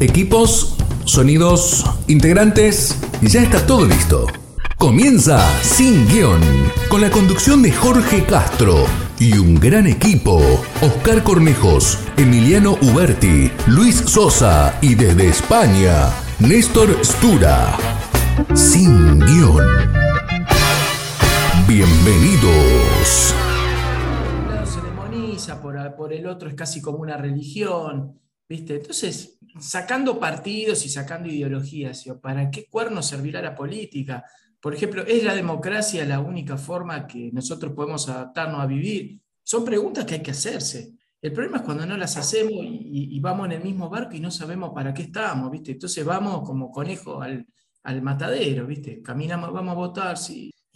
Equipos, sonidos, integrantes, ya está todo listo. Comienza Sin Guión, con la conducción de Jorge Castro y un gran equipo. Oscar Cornejos, Emiliano Uberti, Luis Sosa y desde España, Néstor Stura. Sin Guión. Bienvenidos. Demoniza, por, por el otro es casi como una religión, ¿viste? Entonces, sacando partidos y sacando ideologías. ¿para qué cuerno servirá la política? Por ejemplo, ¿es la democracia la única forma que nosotros podemos adaptarnos a vivir? Son preguntas que hay que hacerse. El problema es cuando no las hacemos y, vamos en el mismo barco y no sabemos para qué estamos, ¿viste? Entonces vamos como conejo al, al matadero, ¿viste? Caminamos, vamos a votar,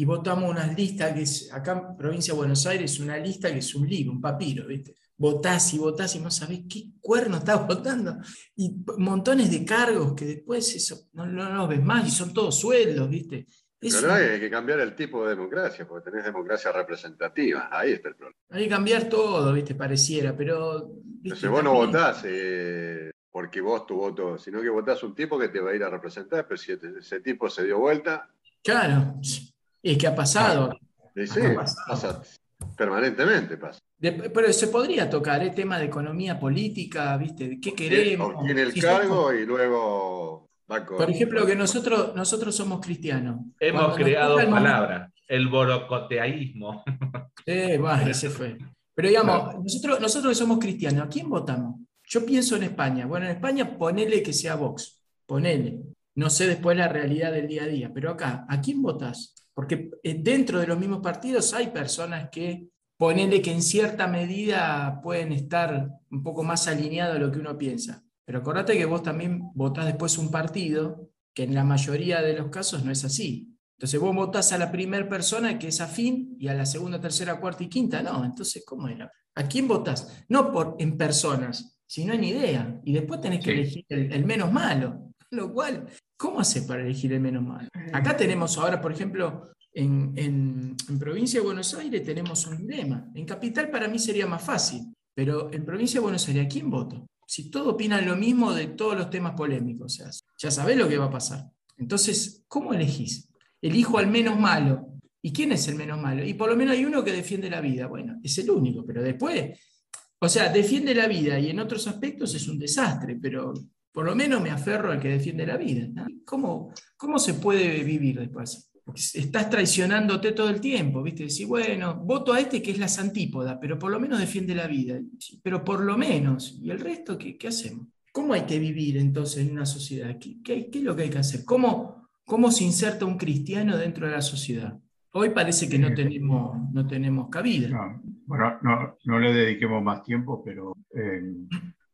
y votamos unas listas que es, acá en provincia de Buenos Aires, una lista que es un libro, un papiro, ¿viste? Votás y votás y no sabés qué cuerno estás votando. Y montones de cargos que después eso no, no los ves más y son todos sueldos, ¿viste? Es Pero un- hay que cambiar el tipo de democracia, porque tenés democracia representativa. Ahí está el problema. hay que cambiar todo, ¿viste? Pareciera, pero. ¿viste? Entonces vos no votás eh, porque vos tu voto, sino que votás un tipo que te va a ir a representar, pero si ese, tipo se dio vuelta, Claro, es que ha pasado. y sí, Ha pasado. pasa permanentemente. Pasa. De- pero se podría tocar el tema de economía política, ¿viste? ¿De qué queremos? Obtiene el Si cargo y luego va con. Por ejemplo, que nosotros, nosotros somos cristianos. Hemos Cuando creado toca el el borocoteísmo. Eh, bah, ese fue. Pero digamos, Claro. nosotros, nosotros que somos cristianos, ¿a quién votamos? Yo pienso en España. Bueno, en España ponele que sea Vox. Ponele. No sé después la realidad del día a día. Pero acá, ¿a quién votas? Porque eh, dentro de los mismos partidos hay personas que ponele que en cierta medida pueden estar un poco más alineados a lo que uno piensa. Pero acordate que vos también votás después un partido que en la mayoría de los casos no es así. Entonces vos votás a la primera persona que es afín y a la segunda, tercera, cuarta y quinta no. Entonces, ¿cómo era? ¿A quién votás? No por, en personas, sino en idea. Y después tenés que Sí. elegir el, el menos malo. Lo cual, ¿cómo hace para elegir el menos malo? Acá tenemos ahora, por ejemplo, en, en- en provincia de Buenos Aires tenemos un dilema. En capital para mí sería más fácil, pero en provincia de Buenos Aires, ¿a quién voto? Si todos opinan lo mismo de todos los temas polémicos, o sea, ya sabés lo que va a pasar. Entonces, ¿cómo elegís? Elijo al menos malo. ¿Y quién es el menos malo? Y por lo menos hay uno que defiende la vida. Bueno, es el único, pero después, o sea, defiende la vida y en otros aspectos es un desastre, pero por lo menos me aferro al que defiende la vida. ¿no? ¿Cómo, ¿Cómo se puede vivir después? Porque estás traicionándote todo el tiempo, ¿viste? Decís, bueno, voto a este que es la santípoda, pero por lo menos defiende la vida. Pero por lo menos. ¿Y el resto qué, qué hacemos? ¿Cómo hay que vivir entonces en una sociedad? ¿Qué, qué- qué es lo que hay que hacer? ¿Cómo, ¿Cómo se inserta un cristiano dentro de la sociedad? Hoy parece que no tenemos, no tenemos cabida. No, bueno, no, no le dediquemos más tiempo, pero eh,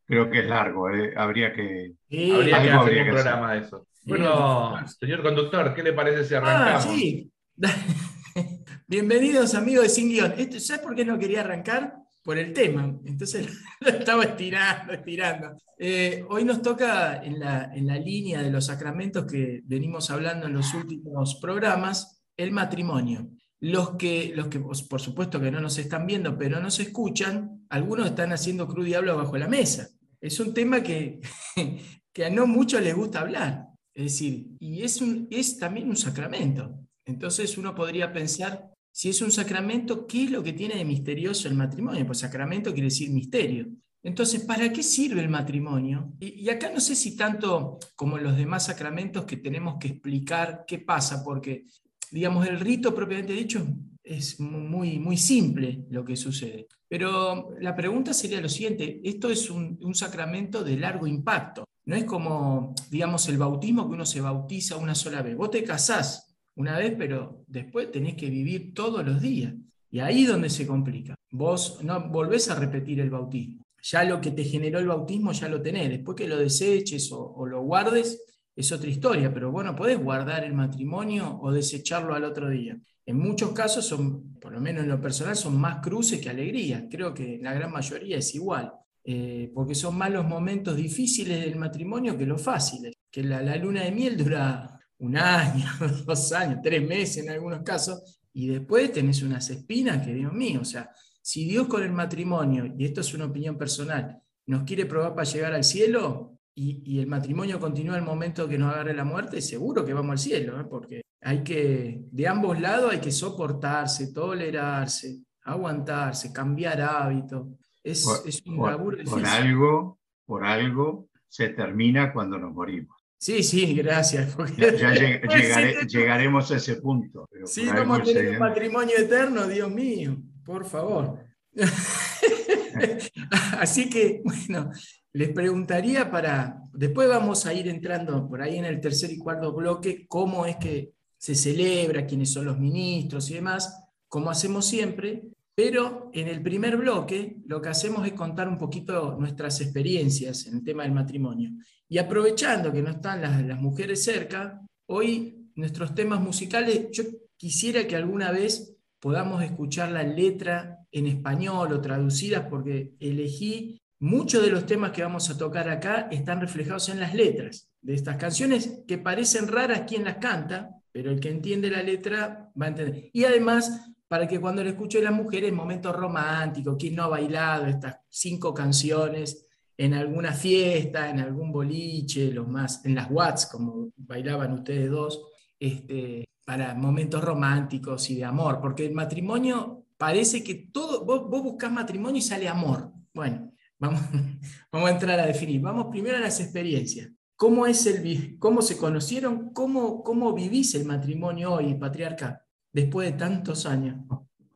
creo que es largo. eh. Habría que. Eh, Habría que hacer habría un que hacer. programa de eso. Sí, Bueno, sí. señor conductor, ¿qué le parece si Ah, arrancamos? sí. Bienvenidos amigos de Sin Guión. Esto, ¿Sabes por qué no quería arrancar? Por el tema. Entonces lo estaba estirando, estirando. Eh, hoy nos toca en la, en la línea de los sacramentos que venimos hablando en los últimos programas, el matrimonio. Los que, los que por supuesto que no nos están viendo, pero nos escuchan, algunos están haciendo cruz diablo bajo la mesa. Es un tema que, que a no muchos les gusta hablar. Es decir, y es, un, es también un sacramento. Entonces uno podría pensar, si es un sacramento, ¿qué es lo que tiene de misterioso el matrimonio? Pues sacramento quiere decir misterio. Entonces, ¿para qué sirve el matrimonio? Y, y acá no sé si tanto como en los demás sacramentos que tenemos que explicar qué pasa, porque, digamos, el rito propiamente dicho es muy, muy simple lo que sucede. Pero la pregunta sería lo siguiente, esto es un, un sacramento de largo impacto. No es como, digamos, el bautismo que uno se bautiza una sola vez. Vos te casás una vez, pero después tenés que vivir todos los días. Y ahí es donde se complica. Vos no volvés a repetir el bautismo. Ya lo que te generó el bautismo ya lo tenés. Después que lo deseches o, o lo guardes es otra historia, pero bueno, podés guardar el matrimonio o desecharlo al otro día. En muchos casos son, por lo menos en lo personal, son más cruces que alegrías. Creo que la gran mayoría es igual. Eh, porque son más los momentos difíciles del matrimonio que los fáciles. Que la, la luna de miel dura un año, dos años, tres meses en algunos casos, y después tenés unas espinas que, Dios mío, o sea, si Dios con el matrimonio, y esto es una opinión personal, nos quiere probar para llegar al cielo, y, y, el matrimonio continúa el momento que nos agarre la muerte, seguro que vamos al cielo, ¿eh? porque hay que, de ambos lados hay que soportarse, tolerarse, aguantarse, cambiar hábitos. Es, Por- es un por, laburo por difícil. algo, por algo se termina cuando nos morimos. Sí, sí, gracias. porque- Ya, ya lleg- Pues llegare- llegaremos a ese punto. pero Sí, por a tener se- un matrimonio eterno, Dios mío, por favor. Así que, bueno, les preguntaría para, después vamos a ir entrando por ahí en el tercer y cuarto bloque, cómo es que se celebra, quiénes son los ministros y demás, como hacemos siempre, pero en el primer bloque lo que hacemos es contar un poquito nuestras experiencias en el tema del matrimonio. Y aprovechando que no están las, las mujeres cerca, hoy nuestros temas musicales, yo quisiera que alguna vez podamos escuchar la letra en español o traducidas, porque elegí muchos de los temas que vamos a tocar acá están reflejados en las letras de estas canciones que parecen raras quien las canta, pero el que entiende la letra va a entender. Y además, para que cuando le escuche las mujeres, momentos románticos, quien no ha bailado estas cinco canciones en alguna fiesta, en algún boliche, los más, en las Watts, como bailaban ustedes dos, este, para momentos románticos y de amor, porque el matrimonio parece que todo, vos, vos matrimonio y sale amor. Bueno, vamos, vamos a entrar a definir. Vamos primero a las experiencias. ¿Cómo, es el, cómo se conocieron? ¿Cómo, ¿Cómo vivís el matrimonio hoy, patriarca, después de tantos años?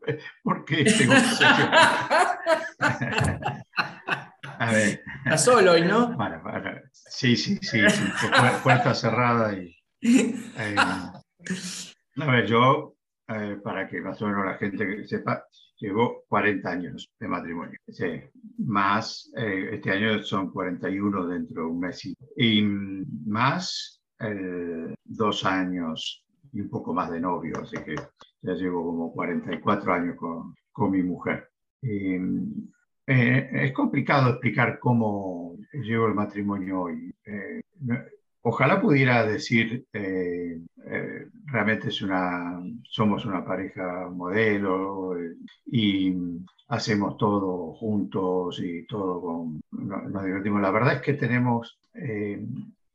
¿Por qué tengo yo? A ver, Estás solo hoy, ¿no? bueno, bueno, sí, sí, sí, sí, pu- puerta cerrada y... eh, a ver, yo, eh, para que más o menos la gente que sepa, llevo 40 años de matrimonio. Sí, más, eh, este año son 41 dentro de un mes. Y, y, más eh, dos años y un poco más de novio, así que ya llevo como 44 años con, con mi mujer. Y, eh, es complicado explicar cómo llevo el matrimonio hoy. Eh, ojalá pudiera decir, eh, eh, realmente es una, somos una pareja modelo eh, y hacemos todo juntos y todo con, no- nos divertimos. La verdad es que tenemos eh,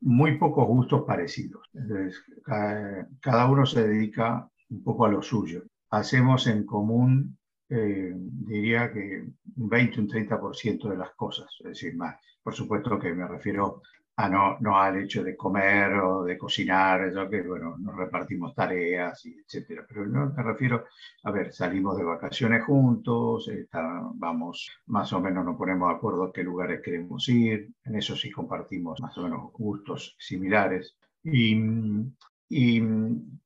muy pocos gustos parecidos. Entonces, cada, cada uno se dedica un poco a lo suyo. Hacemos en común eh, diría que un 20, un 30% de las cosas, es decir, más. Por supuesto que me refiero a no, no al hecho de comer o de cocinar, eso que, bueno, nos repartimos tareas, y etcétera. Pero no me refiero, a ver, salimos de vacaciones juntos, está- vamos, más o menos nos ponemos de acuerdo qué lugares queremos ir, en eso sí compartimos más o menos gustos similares. Y, y,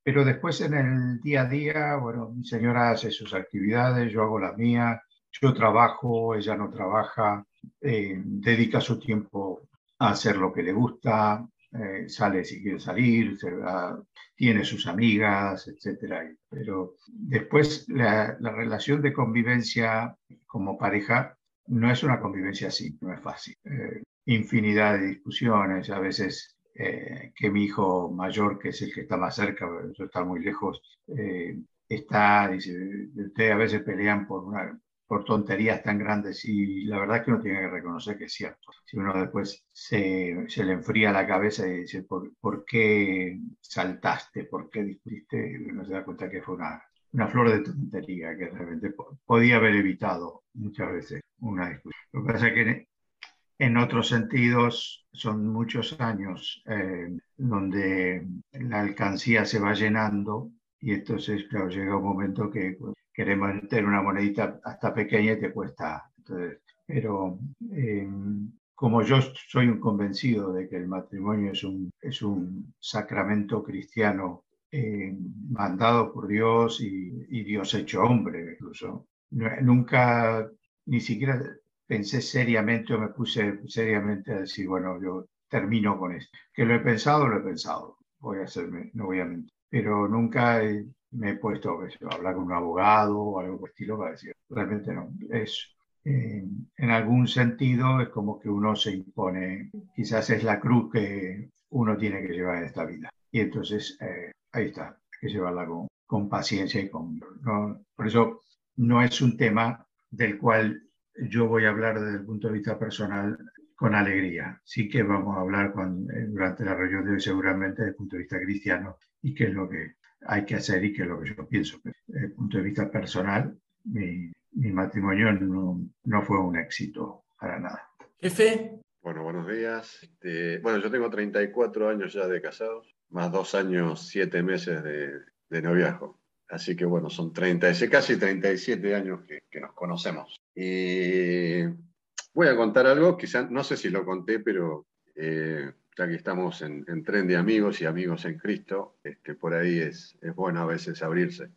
pero después en el día a día, bueno, mi señora hace sus actividades, yo hago las mías, yo trabajo, ella no trabaja, eh, dedica su tiempo hacer lo que le gusta, eh, sale si quiere salir, tiene sus amigas, etcétera. Pero después la, la relación de convivencia como pareja no es una convivencia así, no es fácil. Eh, infinidad de discusiones, a veces eh, que mi hijo mayor, que es el que está más cerca, yo está muy lejos, está, dice, ustedes a veces pelean por una por tonterías tan grandes y la verdad es que uno tiene que reconocer que es cierto. Si uno después se, se le enfría la cabeza y dice, ¿por, por qué saltaste? ¿Por qué discutiste? Uno se da cuenta que fue una, una flor de tontería que realmente po- podía haber evitado muchas veces una discusión. Lo que pasa es que en otros sentidos son muchos años eh, donde la alcancía se va llenando y entonces, claro, llega un momento que pues, queremos meter una monedita hasta pequeña y te cuesta. Entonces, pero eh, como yo soy un convencido de que el matrimonio es un, es un sacramento cristiano eh, mandado por Dios y, y Dios hecho hombre, incluso, nunca ni siquiera pensé seriamente o me puse seriamente a decir, bueno, yo termino con esto. Que lo he pensado, lo he pensado. Voy a hacerme, no voy a mentir. Pero nunca he- me he puesto a hablar con un abogado o algo por el estilo para decir, realmente no. Es, eh, en algún sentido es como que uno se impone, quizás es la cruz que uno tiene que llevar en esta vida. Y entonces eh, ahí está, hay que llevarla con, con paciencia y con... no- por eso no es un tema del cual yo voy a hablar desde el punto de vista personal con alegría. Sí que vamos a hablar eh, durante la reunión de hoy seguramente desde el punto de vista cristiano y qué es lo que hay que hacer y qué es lo que yo pienso. Desde el punto de vista personal, mi, mi matrimonio no, no, fue un éxito para nada. Jefe. Bueno, buenos días. Este, bueno, yo tengo 34 años ya de casados, más dos años, siete meses de, de noviazgo. Así que bueno, son 30, casi 37 años que, que nos conocemos. Y voy a contar algo, quizás no sé si lo conté, pero eh, ya que estamos en, en, tren de amigos y amigos en Cristo, este, por ahí es, bueno a veces abrirse,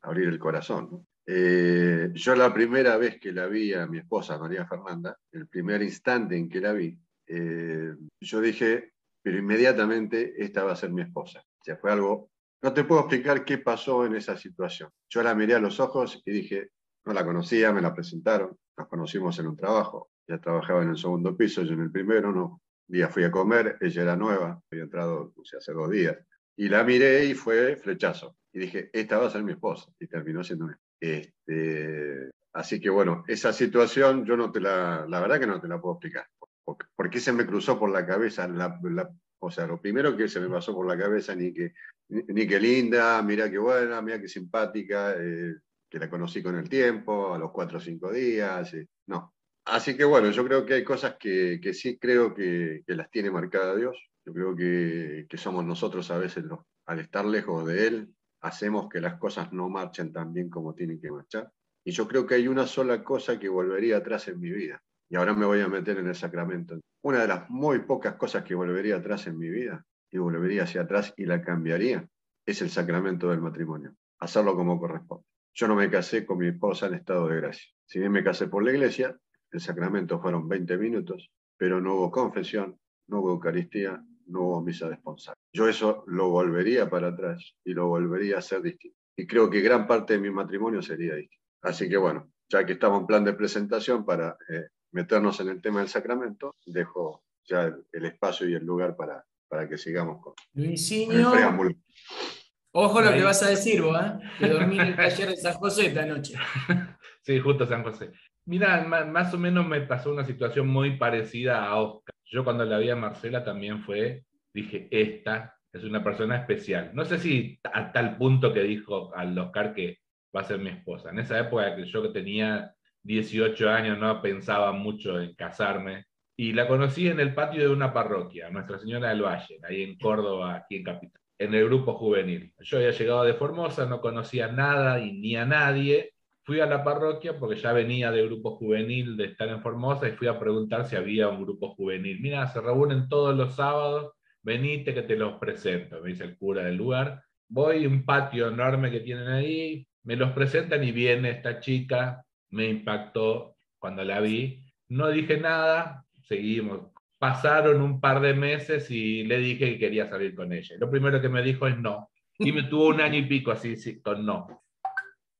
abrir el corazón. Eh, yo la primera vez que la vi a mi esposa, María Fernanda, el primer instante en que la vi, eh, yo dije, pero inmediatamente esta va a ser mi esposa. O sea, fue algo no te puedo explicar qué pasó en esa situación. Yo la miré a los ojos y dije, no la conocía, me la presentaron, nos conocimos en un trabajo. Ya trabajaba en el segundo piso, yo en el primero, no. Día fui a comer, ella era nueva, había entrado o sea, hace dos días. Y la miré y fue flechazo. Y dije, esta va a ser mi esposa. Y terminó siendo mi este, Así que bueno, esa situación yo no te la, la verdad que no te la puedo explicar. ¿Por qué se me cruzó por la cabeza la, la, o sea, lo primero que se me pasó por la cabeza, ni que, ni, que linda, mira qué buena, mira qué simpática, eh, que la conocí con el tiempo, a los cuatro o cinco días, eh, no. Así que bueno, yo creo que hay cosas que, que sí creo que, las tiene marcada Dios. Yo creo que, somos nosotros a veces, al estar lejos de Él, hacemos que las cosas no marchen tan bien como tienen que marchar. Y yo creo que hay una sola cosa que volvería atrás en mi vida, y ahora me voy a meter en el sacramento. Una de las muy pocas cosas que volvería atrás en mi vida, y volvería hacia atrás y la cambiaría, es el sacramento del matrimonio. Hacerlo como corresponde. Yo no me casé con mi esposa en estado de gracia. Si bien me casé por la iglesia, el sacramento fueron 20 minutos, pero no hubo confesión, no hubo Eucaristía, no hubo misa responsable. Yo eso lo volvería para atrás y lo volvería a hacer distinto. Y creo que gran parte de mi matrimonio sería distinto. Así que bueno, ya que estamos en plan de presentación para eh, meternos en el tema del sacramento, dejo ya el, el espacio y el lugar para, para que sigamos con, Luisinho, el preámbulo. Ojo lo que vas a decir vos, ¿eh? que dormí en el taller de San José esta noche. sí, justo San José. Mira, más o menos me pasó una situación muy parecida a Oscar. Yo cuando la vi a Marcela también fue, dije, esta es una persona especial. No sé si a tal punto que dijo al Oscar que va a ser mi esposa. En esa época que yo que tenía 18 años no pensaba mucho en casarme. Y la conocí en el patio de una parroquia, Nuestra Señora del Valle, ahí en Córdoba, aquí en Capital, en el grupo juvenil. Yo había llegado de Formosa, no conocía nada y ni a nadie. Fui a la parroquia porque ya venía de grupo juvenil de estar en Formosa y fui a preguntar si había un grupo juvenil. Mira, se reúnen todos los sábados, venite que te los presento, me dice el cura del lugar. Voy a un patio enorme que tienen ahí, me los presentan y viene esta chica me impactó cuando la vi. No dije nada, seguimos. Pasaron un par de meses y le dije que quería salir con ella. Lo primero que me dijo es no. Y me tuvo un año y pico así, sí, con no.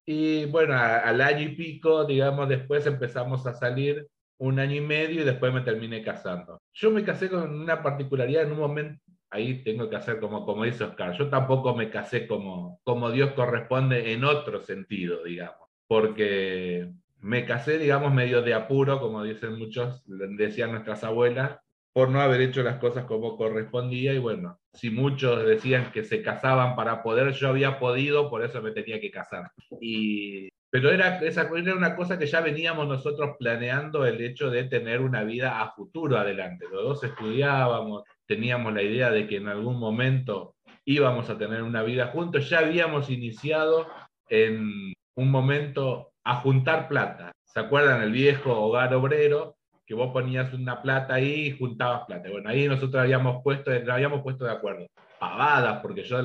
Y bueno, al año y pico, digamos, después empezamos a salir un año y medio y después me terminé casando. Yo me casé con una particularidad en un momento, ahí tengo que hacer como, como dice Oscar, yo tampoco me casé como, como Dios corresponde en otro sentido, digamos, porque me casé, digamos, medio de apuro, como dicen muchos, decían nuestras abuelas, por no haber hecho las cosas como correspondía. Y bueno, si muchos decían que se casaban para poder, yo había podido, por eso me tenía que casar. Y, pero era, esa, era una cosa que ya veníamos nosotros planeando, el hecho de tener una vida a futuro adelante. Los dos estudiábamos, teníamos la idea de que en algún momento íbamos a tener una vida juntos. Ya habíamos iniciado en un momento a juntar plata. ¿Se acuerdan el viejo hogar obrero? Vos ponías una plata ahí y juntabas plata. Bueno, ahí nosotros habíamos puesto, habíamos puesto de acuerdo. Pavadas, porque yo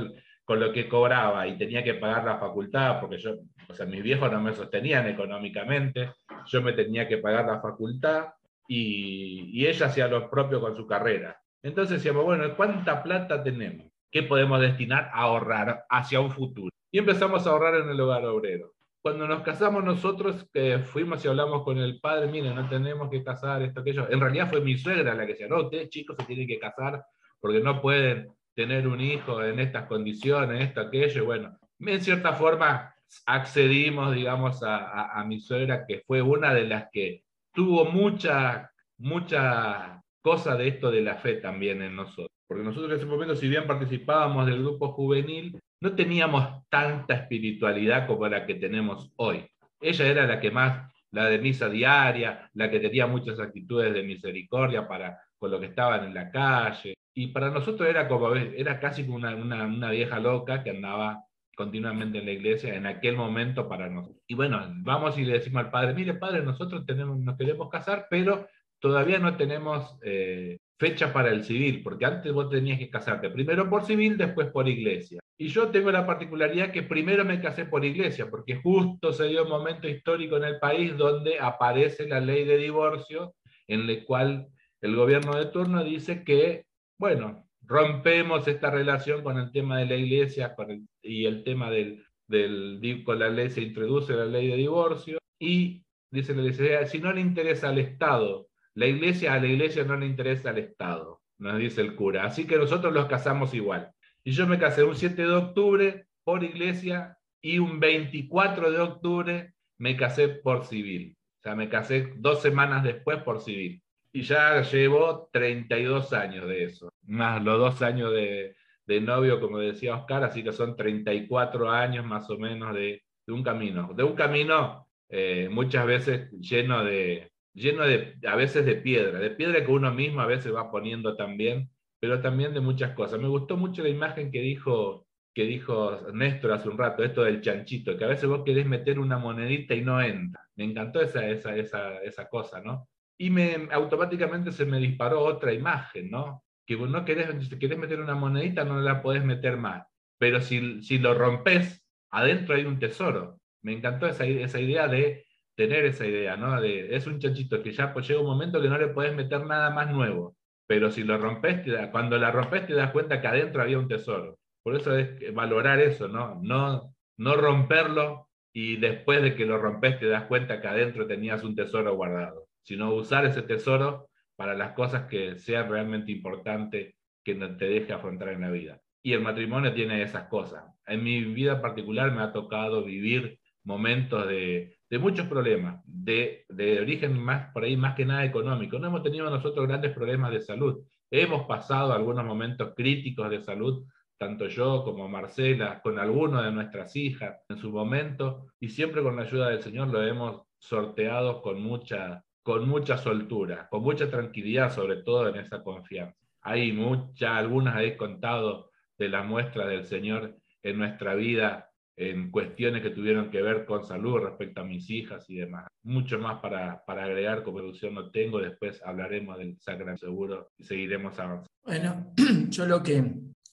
con lo que cobraba y tenía que pagar la facultad, porque yo, o sea, mis viejos no me sostenían económicamente, yo me tenía que pagar la facultad y, y ella hacía lo propio con su carrera. Entonces decíamos, bueno, ¿cuánta plata tenemos? ¿Qué podemos destinar a ahorrar hacia un futuro? Y empezamos a ahorrar en el hogar obrero cuando nos casamos nosotros, que fuimos y hablamos con el padre, miren, no tenemos que casar esto, aquello. En realidad fue mi suegra la que decía, no, ustedes chicos se tienen que casar porque no pueden tener un hijo en estas condiciones, esto, aquello. Y bueno, en cierta forma accedimos, digamos, a, a, a mi suegra, que fue una de las que tuvo mucha mucha cosa de esto de la fe también en nosotros. Porque nosotros en ese momento, si bien participábamos del grupo juvenil, no teníamos tanta espiritualidad como la que tenemos hoy. Ella era la que más, la de misa diaria, la que tenía muchas actitudes de misericordia para con lo que estaban en la calle. Y para nosotros era como, era casi como una, una, vieja loca que andaba continuamente en la iglesia en aquel momento para nosotros. Y bueno, vamos y le decimos al padre, mire padre, nosotros tenemos, nos queremos casar, pero todavía no tenemos eh, fecha para el civil, porque antes vos tenías que casarte primero por civil, después por iglesia. Y yo tengo la particularidad que primero me casé por iglesia, porque justo se dio un momento histórico en el país donde aparece la ley de divorcio, en la cual el gobierno de turno dice que, bueno, rompemos esta relación con el tema de la iglesia y el tema del, del, con la ley se introduce la ley de divorcio y dice la iglesia, si no le interesa al Estado, la iglesia a la iglesia no le interesa al Estado, nos dice el cura. Así que nosotros los casamos igual. Y yo me casé un 7 de octubre por iglesia y un 24 de octubre me casé por civil. O sea, me casé dos semanas después por civil y ya llevo 32 años de eso, más los dos años de, de, novio, como decía Oscar, así que son 34 años más o menos de, de un camino, de un camino eh, muchas veces lleno de, lleno de, a veces de piedra, de piedra que uno mismo a veces va poniendo también, pero también de muchas cosas. Me gustó mucho la imagen que dijo que dijo Néstor hace un rato, esto del chanchito, que a veces vos querés meter una monedita y no entra. Me encantó esa, esa, esa, esa cosa, ¿no? y me, automáticamente se me disparó otra imagen, ¿no? Que vos no querés, si querés meter una monedita, no la podés meter más. Pero si, si lo rompes, adentro hay un tesoro. Me encantó esa, esa idea de tener esa idea, ¿no? De, es un chanchito que ya pues, llega un momento que no le podés meter nada más nuevo. Pero si lo rompes, cuando la rompes te das cuenta que adentro había un tesoro. Por eso es valorar eso, ¿no? No, no romperlo y después de que lo rompes te das cuenta que adentro tenías un tesoro guardado sino usar ese tesoro para las cosas que sean realmente importantes que te deje afrontar en la vida. Y el matrimonio tiene esas cosas. En mi vida particular me ha tocado vivir momentos de, de muchos problemas, de, de, origen más, por ahí más que nada económico. No hemos tenido nosotros grandes problemas de salud. Hemos pasado algunos momentos críticos de salud, tanto yo como Marcela, con alguno de nuestras hijas en su momento, y siempre con la ayuda del Señor lo hemos sorteado con mucha, con mucha soltura, con mucha tranquilidad, sobre todo en esa confianza. Hay muchas, algunas he contado de la muestra del Señor en nuestra vida, en cuestiones que tuvieron que ver con salud respecto a mis hijas y demás. Mucho más para, para agregar, como producción no tengo, después hablaremos del sacramento seguro y seguiremos avanzando. Bueno, yo lo que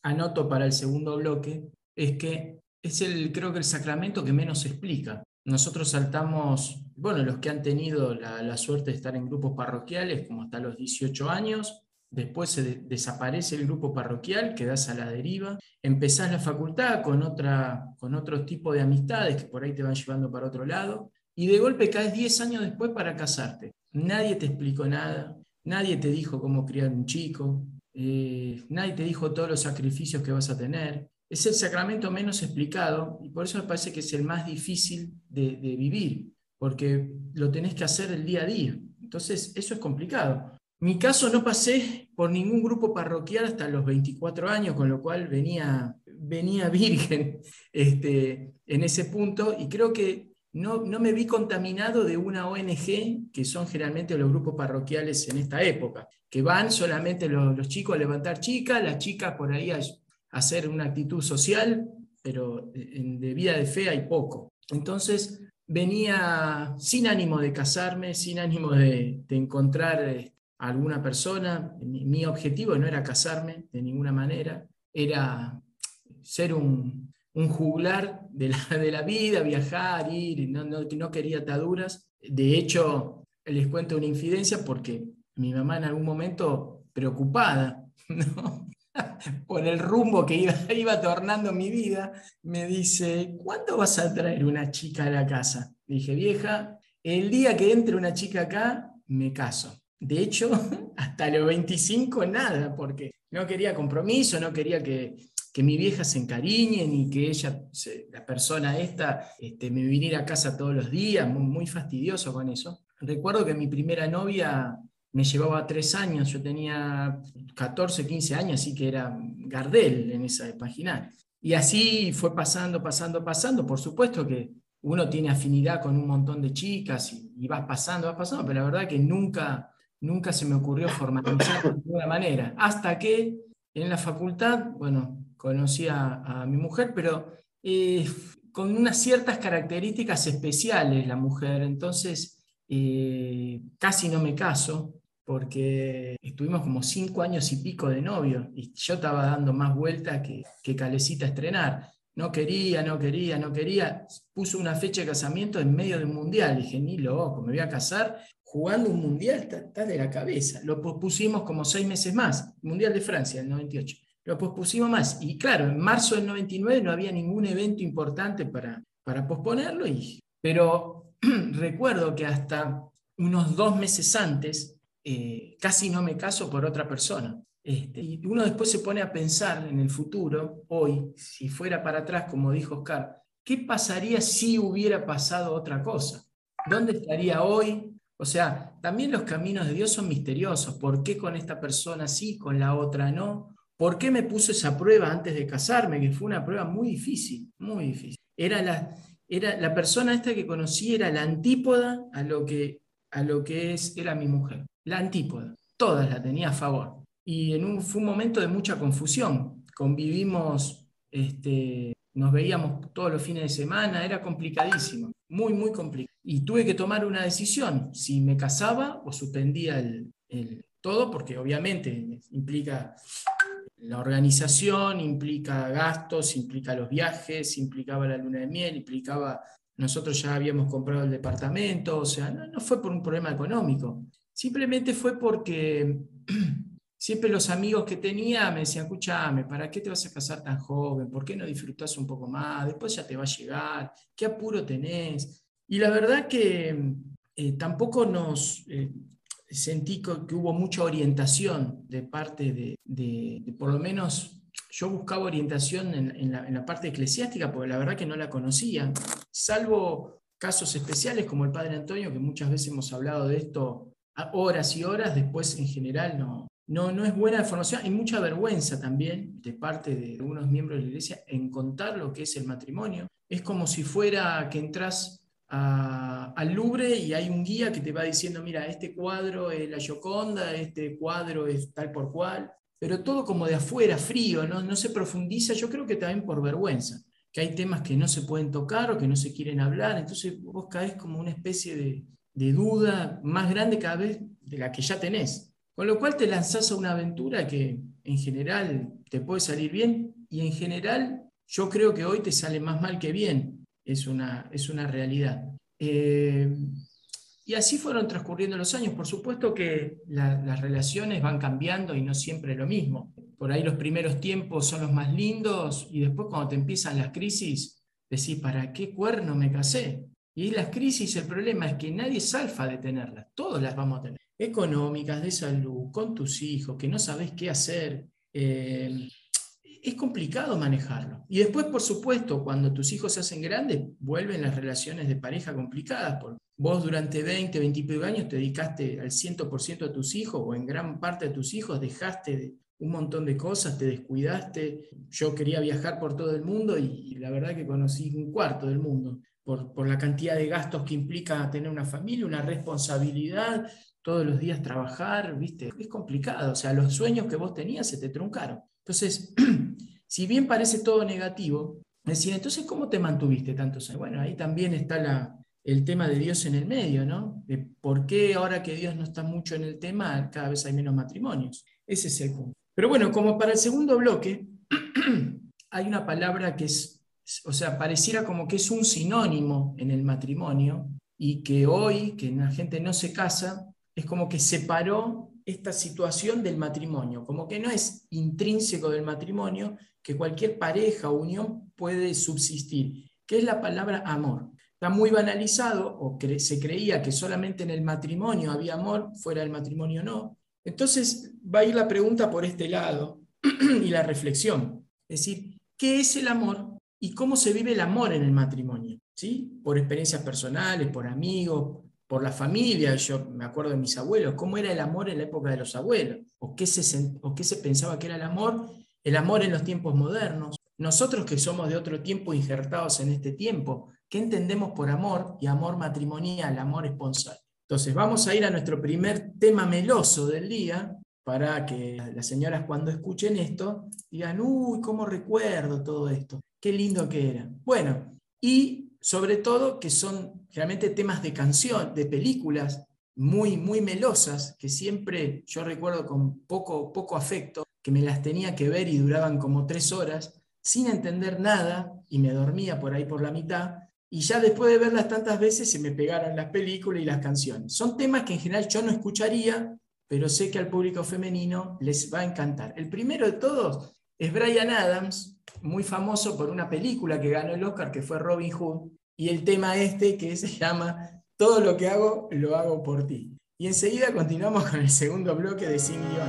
anoto para el segundo bloque es que es el, creo que el sacramento que menos explica. Nosotros saltamos, bueno, los que han tenido la, suerte de estar en grupos parroquiales, como hasta los 18 años, después desaparece el grupo parroquial, quedas a la deriva, empezás la facultad con, otra, con otro tipo de amistades que por ahí te van llevando para otro lado, y de golpe caes 10 años después para casarte. Nadie te explicó nada, nadie te dijo cómo criar un chico, eh, nadie te dijo todos los sacrificios que vas a tener, es el sacramento menos explicado y por eso me parece que es el más difícil de, vivir, porque lo tenés que hacer el día a día. Entonces, eso es complicado. Mi caso no pasé por ningún grupo parroquial hasta los 24 años, con lo cual venía, venía virgen este, en ese punto y creo que no, no, me vi contaminado de una ONG, que son generalmente los grupos parroquiales en esta época, que van solamente los, chicos a levantar chicas, las chicas por ahí hacer una actitud social, pero de vida de fe hay poco. Entonces venía sin ánimo de casarme, sin ánimo de, encontrar alguna persona. Mi, objetivo no era casarme de ninguna manera, era ser un, juglar de la, de la, vida, viajar, ir, no, no, no quería ataduras. De hecho, les cuento una infidencia porque mi mamá en algún momento preocupada, por el rumbo que iba, iba tornando mi vida, me dice, ¿cuándo vas a traer una chica a la casa? dije, vieja, el día que entre una chica acá, me caso. De hecho, hasta los 25 nada, porque no quería compromiso, no quería que, mi vieja se encariñe, ni que ella, la persona esta, este, me viniera a casa todos los días, muy, muy fastidioso con eso. Recuerdo que mi primera novia me llevaba tres años, yo tenía 14, 15 años, así que era Gardel en esa página. Y así fue pasando, pasando, pasando. Por supuesto que uno tiene afinidad con un montón de chicas y, y vas pasando, vas pasando, pero la verdad que nunca, nunca se me ocurrió formalizar de ninguna manera. Hasta que en la facultad, bueno, conocí a, mi mujer, pero eh, con unas ciertas características especiales la mujer. Entonces, eh, casi no me caso porque estuvimos como cinco años y pico de novio y yo estaba dando más vuelta que, que Calecita estrenar. No quería, no quería, no quería. Puso una fecha de casamiento en medio de un mundial. Dije, ni loco, me voy a casar jugando un mundial, está, de la cabeza. Lo pospusimos como seis meses más, Mundial de Francia, el 98. Lo pospusimos más. Y claro, en marzo del 99 no había ningún evento importante para, para posponerlo. Pero recuerdo que hasta unos dos meses antes eh, casi no me caso por otra persona. Este, y uno después se pone a pensar en el futuro, hoy, si fuera para atrás, como dijo Oscar, ¿qué pasaría si hubiera pasado otra cosa? ¿Dónde estaría hoy? O sea, también los caminos de Dios son misteriosos. ¿Por qué con esta persona sí, con la otra no? ¿Por qué me puso esa prueba antes de casarme? Que fue una prueba muy difícil, muy difícil. Era la, era la persona esta que conocí, era la antípoda a lo que, a lo que es, era mi mujer. La antípoda. Todas la tenía a favor. Y en un, fue un momento de mucha confusión. Convivimos, este, nos veíamos todos los fines de semana, era complicadísimo, muy, muy complicado. Y tuve que tomar una decisión, si me casaba o suspendía el, todo, porque obviamente implica la organización, implica gastos, implica los viajes, implicaba la luna de miel, implicaba, nosotros ya habíamos comprado el departamento, o sea, no, no fue por un problema económico, simplemente fue porque siempre los amigos que tenía me decían, escúchame, ¿para qué te vas a casar tan joven? ¿Por qué no disfrutas un poco más? Después ya te va a llegar, ¿qué apuro tenés? Y la verdad que eh, tampoco nos eh, sentí que hubo mucha orientación de parte de, por lo menos, yo buscaba orientación en, la, en la parte eclesiástica, porque la verdad que no la conocía, salvo casos especiales como el Padre Antonio, que muchas veces hemos hablado de esto horas y horas, después en general no, no, no es buena información. Hay mucha vergüenza también de parte de algunos miembros de la iglesia en contar lo que es el matrimonio. Es como si fuera que entras al Louvre y hay un guía que te va diciendo, mira, este cuadro es la Gioconda, este cuadro es tal por cual, pero todo como de afuera, frío, no, no se profundiza, yo creo que también por vergüenza, que hay temas que no se pueden tocar o que no se quieren hablar, entonces vos caes como una especie de, de duda más grande cada vez de la que ya tenés. Con lo cual te lanzás a una aventura que en general te puede salir bien y en general yo creo que hoy te sale más mal que bien. Es una, es una realidad. Eh, y así fueron transcurriendo los años. Por supuesto que las relaciones van cambiando y no siempre lo mismo. Por ahí los primeros tiempos son los más lindos y después cuando te empiezan las crisis, decís, ¿para qué cuerno me casé? Y las crisis, el problema es que nadie salfa de tenerlas, todos las vamos a tener económicas, de salud, con tus hijos, que no sabes qué hacer, eh, es complicado manejarlo. Y después, por supuesto, cuando tus hijos se hacen grandes, vuelven las relaciones de pareja complicadas. Porque vos durante 20, 20 y años te dedicaste al 100% a tus hijos o en gran parte a tus hijos, dejaste un montón de cosas, te descuidaste. Yo quería viajar por todo el mundo y, la verdad que conocí un cuarto del mundo. Por, por, la cantidad de gastos que implica tener una familia, una responsabilidad, todos los días trabajar, ¿viste? Es complicado, o sea, los sueños que vos tenías se te truncaron. Entonces, si bien parece todo negativo, decir, entonces, ¿cómo te mantuviste tantos años? Bueno, ahí también está el tema de Dios en el medio, ¿no? De por qué ahora que Dios no está mucho en el tema, cada vez hay menos matrimonios. Ese es el punto. Pero bueno, como para el segundo bloque, hay una palabra que es, o sea, pareciera como que es un sinónimo en el matrimonio y que hoy, que la gente no se casa, es como que separó esta situación del matrimonio, como que no es intrínseco del matrimonio que cualquier pareja o unión puede subsistir, que es la palabra amor. Está muy banalizado o se creía que solamente en el matrimonio había amor, fuera del matrimonio no. Entonces va a ir la pregunta por este lado y la reflexión. Es decir, ¿qué es el amor y cómo se vive el amor en el matrimonio? ¿Sí? Por experiencias personales, por amigos, por la familia, yo me acuerdo de mis abuelos, cómo era el amor en la época de los abuelos, o qué se, o qué se pensaba que era el amor, el amor en los tiempos modernos. Nosotros que somos de otro tiempo injertados en este tiempo, ¿qué entendemos por amor y amor matrimonial, amor esponsal? Entonces vamos a ir a nuestro primer tema meloso del día para que las señoras cuando escuchen esto digan, uy, cómo recuerdo todo esto, qué lindo que era. Bueno, y sobre todo que son realmente temas de canción, de películas muy, muy melosas, que siempre yo recuerdo con poco, poco afecto, que me las tenía que ver y duraban como tres horas, sin entender nada, y me dormía por ahí por la mitad, y ya después de verlas tantas veces se me pegaron las películas y las canciones. Son temas que en general yo no escucharía, pero sé que al público femenino les va a encantar. El primero de todos es Brian Adams, muy famoso por una película que ganó el Oscar, que fue Robin Hood, y el tema este que se llama Todo lo que hago, lo hago por ti. Y enseguida continuamos con el segundo bloque de Sin Guión.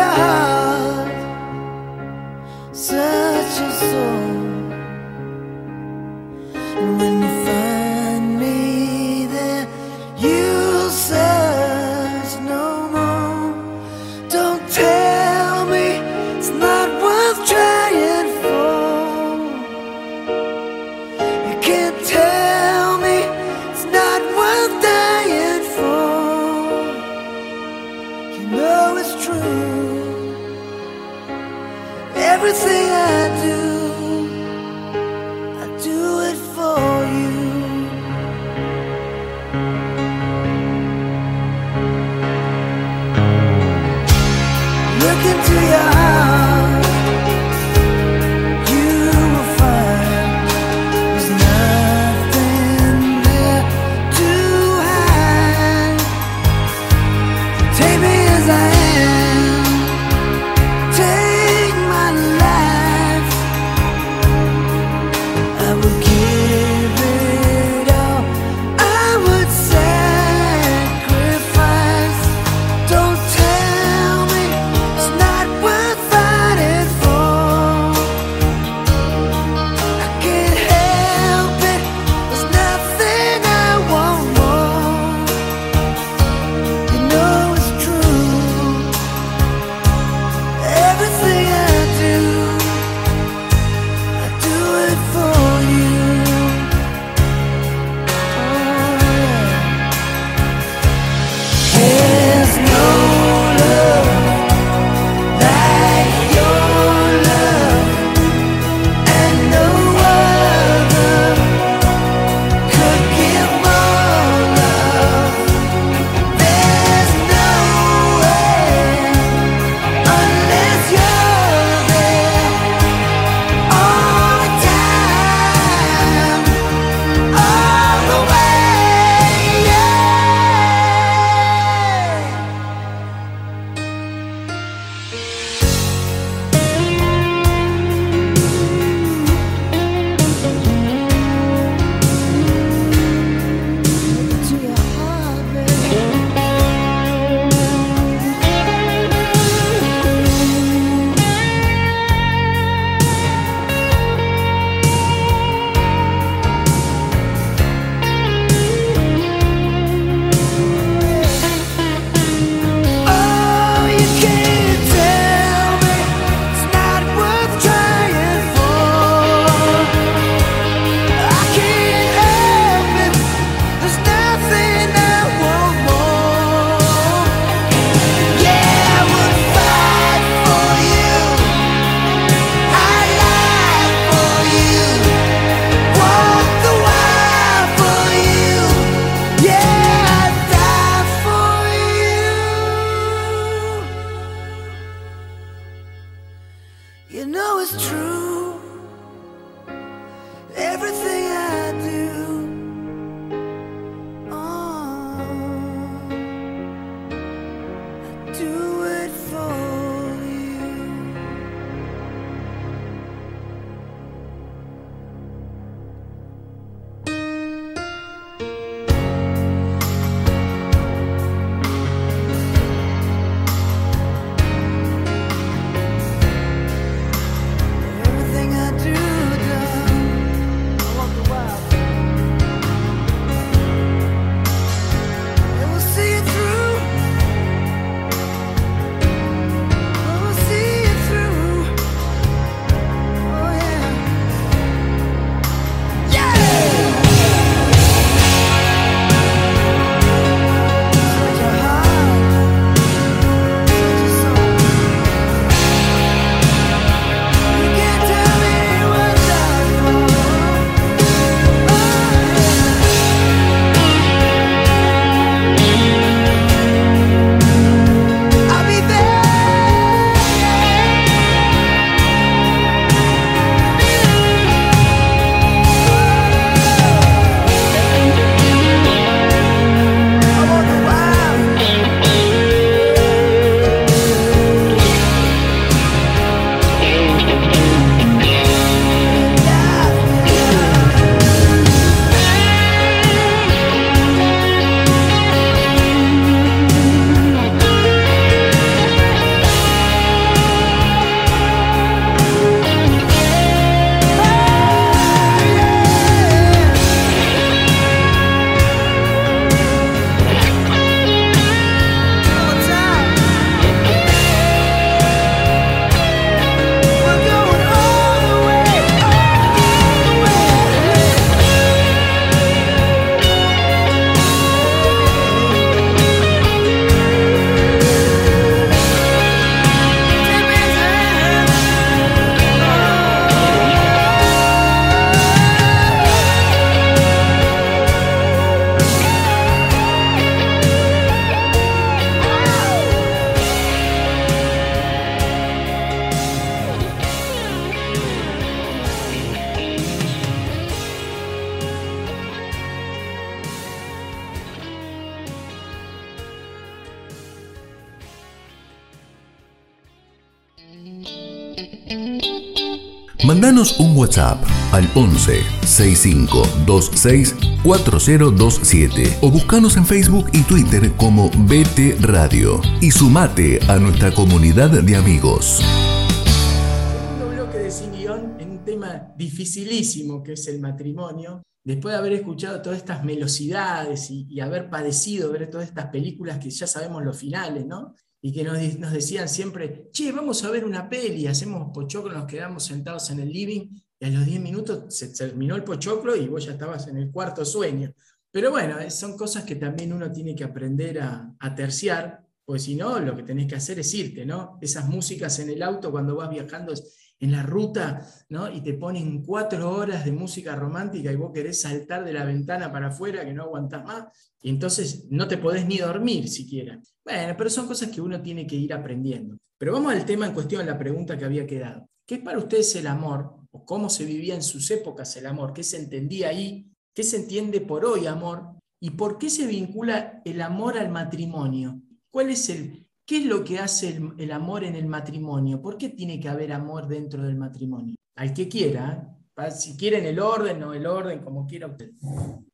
yeah. Un WhatsApp al 11 65 26 4027 o buscanos en Facebook y Twitter como BT Radio y sumate a nuestra comunidad de amigos. Segundo bloque de Sin Guión en un tema dificilísimo que es el matrimonio. Después de haber escuchado todas estas velocidades y, haber padecido ver todas estas películas que ya sabemos los finales, ¿no? y que nos, nos, decían siempre, che, a ver una peli, hacemos pochoclo, nos quedamos sentados en el living y a los 10 minutos se terminó el pochoclo y vos ya estabas en el cuarto sueño. Pero bueno, son cosas que también uno tiene que aprender a, a terciar, pues si no, lo que tenés que hacer es irte, ¿no? Esas músicas en el auto cuando vas viajando en la ruta, ¿no? Y te ponen cuatro horas de música romántica y vos querés saltar de la ventana para afuera que no aguantás más, y entonces no te podés ni dormir siquiera. Bueno, pero son cosas que uno tiene que ir aprendiendo. Pero vamos al tema en cuestión, la pregunta que había quedado. ¿Qué es para ustedes el amor? ¿O cómo se vivía en sus épocas el amor? ¿Qué se entendía ahí? ¿Qué se entiende por hoy amor? ¿Y por qué se vincula el amor al matrimonio? ¿Cuál es el, ¿Qué es lo que hace el, amor en el matrimonio? ¿Por qué tiene que haber amor dentro del matrimonio? Al que quiera, ¿eh? si quieren el orden o el orden, como quiera usted.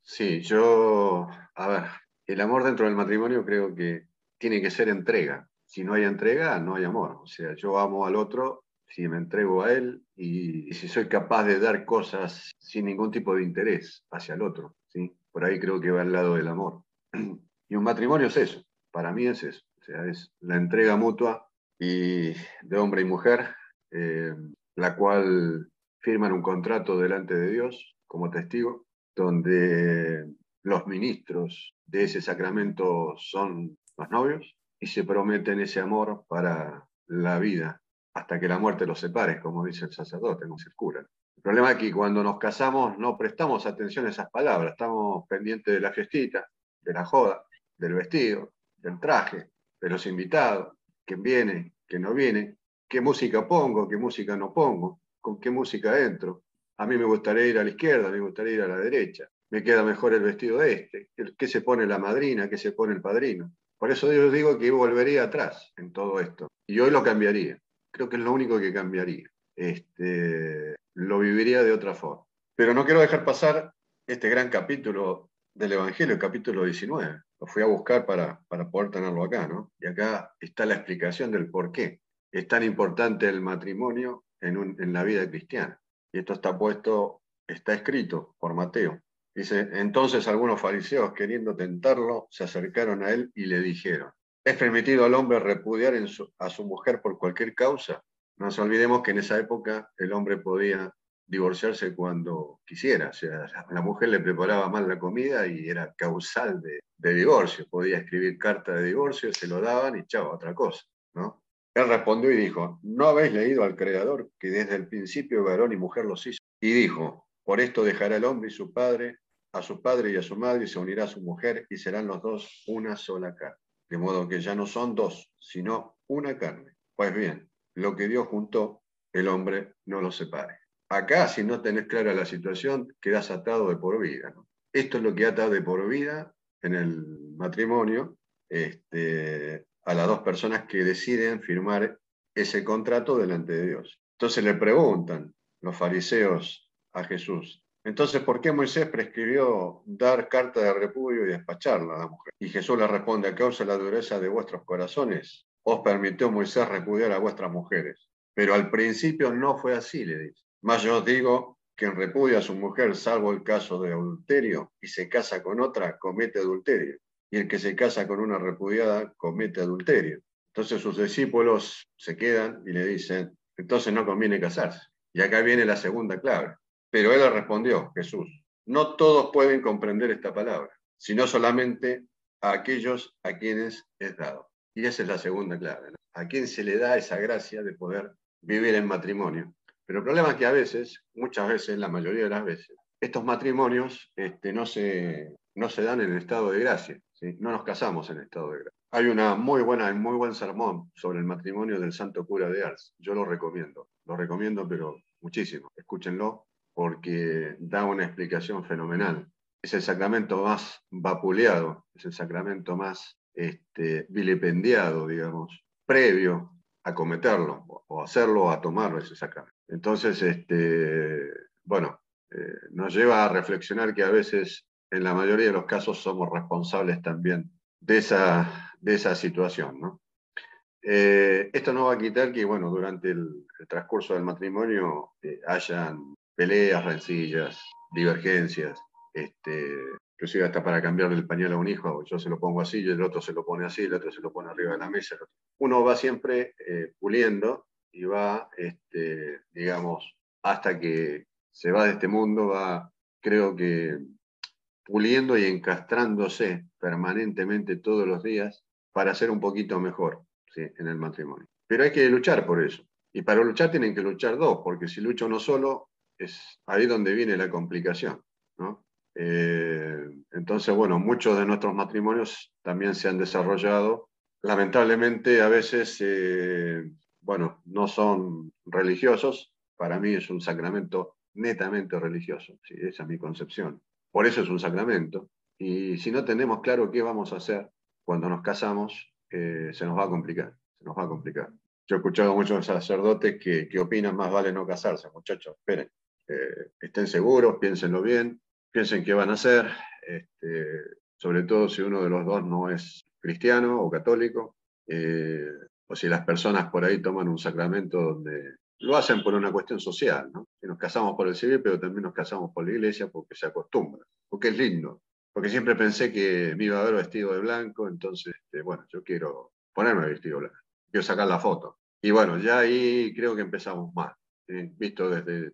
Sí, yo, a ver, el amor dentro del matrimonio creo que tiene que ser entrega. Si no hay entrega, no hay amor. O sea, yo amo al otro si me entrego a él y, y si soy capaz de dar cosas sin ningún tipo de interés hacia el otro. ¿sí? Por ahí creo que va al lado del amor. Y un matrimonio es eso, para mí es eso. Sea, es la entrega mutua y de hombre y mujer, eh, la cual firman un contrato delante de Dios como testigo, donde los ministros de ese sacramento son los novios y se prometen ese amor para la vida, hasta que la muerte los separe, como dice el sacerdote, no se cura. El problema es que cuando nos casamos no prestamos atención a esas palabras, estamos pendientes de la fiestita, de la joda, del vestido, del traje, de los invitados, quién viene, quién no viene, qué música pongo, qué música no pongo, con qué música entro. A mí me gustaría ir a la izquierda, me gustaría ir a la derecha, me queda mejor el vestido este, qué se pone la madrina, qué se pone el padrino. Por eso yo digo que volvería atrás en todo esto. Y hoy lo cambiaría. Creo que es lo único que cambiaría. Este, lo viviría de otra forma. Pero no quiero dejar pasar este gran capítulo del Evangelio, el capítulo 19. Lo fui a buscar para, para poder tenerlo acá, ¿no? Y acá está la explicación del por qué es tan importante el matrimonio en, en la vida cristiana. Y esto está puesto, está escrito por Mateo. Dice, entonces algunos fariseos, queriendo tentarlo, se acercaron a él y le dijeron, ¿es permitido al hombre repudiar a su mujer por cualquier causa? No nos olvidemos que en esa época el hombre podía divorciarse cuando quisiera. O sea, la mujer le preparaba mal la comida y era causal de, divorcio. Podía escribir carta de divorcio, se lo daban y chao, otra cosa. ¿no? Él respondió y dijo, ¿no habéis leído al Creador que desde el principio varón y mujer los hizo? Y dijo, por esto dejará el hombre y su padre a su padre y a su madre y se unirá a su mujer y serán los dos una sola carne. De modo que ya no son dos, sino una carne. Pues bien, lo que Dios juntó, el hombre no lo separe. Acá, si no tenés clara la situación, quedas atado de por vida. Esto es lo que ata de por vida en el matrimonio este, a las dos personas que deciden firmar ese contrato delante de Dios. Entonces le preguntan los fariseos a Jesús, entonces, ¿por qué Moisés prescribió dar carta de repudio y despacharla a la mujer? Y Jesús le responde, a causa de la dureza de vuestros corazones, os permitió Moisés repudiar a vuestras mujeres. Pero al principio no fue así, le dice. Más yo os digo, quien repudia a su mujer, salvo el caso de adulterio, y se casa con otra, comete adulterio. Y el que se casa con una repudiada, comete adulterio. Entonces sus discípulos se quedan y le dicen, entonces no conviene casarse. Y acá viene la segunda clave. Pero él respondió, Jesús, no todos pueden comprender esta palabra, sino solamente a aquellos a quienes es dado. Y esa es la segunda clave, a quien se le da esa gracia de poder vivir en matrimonio. Pero el problema es que a veces, muchas veces, la mayoría de las veces, estos matrimonios este, no, se, no se dan en estado de gracia, no nos casamos en estado de gracia. Hay una muy buena, muy buen sermón sobre el matrimonio del santo cura de Ars. Yo lo recomiendo, lo recomiendo, pero muchísimo. Escúchenlo, porque da una explicación fenomenal. Es el sacramento más vapuleado, es el sacramento más este, vilipendiado, digamos, previo acometerlo o hacerlo o a tomarlo ese sacramento. Entonces, este, bueno, eh, nos lleva a reflexionar que a veces, en la mayoría de los casos, somos responsables también de esa, de esa situación. ¿no? Eh, esto no va a quitar que, bueno, durante el, transcurso del matrimonio eh, hayan peleas, rencillas, divergencias, este, inclusive hasta para cambiarle el pañal a un hijo, yo se lo pongo así y el otro se lo pone así, el otro se lo pone arriba de la mesa. Uno va siempre eh, puliendo y va, este, digamos, hasta que se va de este mundo, va, creo que, puliendo y encastrándose permanentemente todos los días para ser un poquito mejor en el matrimonio. Pero hay que luchar por eso. Y para luchar tienen que luchar dos, porque si lucha uno solo, es ahí donde viene la complicación. Eh, entonces, bueno, muchos de nuestros matrimonios también se han desarrollado. Lamentablemente, a veces, eh, bueno, no son religiosos. Para mí es un sacramento netamente religioso. ¿sí? Esa es mi concepción. Por eso es un sacramento. Y si no tenemos claro qué vamos a hacer cuando nos casamos, se nos va a complicar, se nos va a complicar. Yo he escuchado muchos sacerdotes que, que opinan más vale no casarse, muchachos, esperen, eh, estén seguros, piénsenlo bien, piensen qué van a hacer, este, sobre todo si uno de los dos no es cristiano o católico, eh, o si las personas por ahí toman un sacramento donde lo hacen por una cuestión social, ¿no? Si nos casamos por el civil, pero también nos casamos por la iglesia porque se acostumbra, porque es lindo, porque siempre pensé que me iba a ver vestido de blanco, entonces, este, bueno, yo quiero ponerme vestido blanco, quiero sacar la foto. Y bueno, ya ahí creo que empezamos mal, visto desde,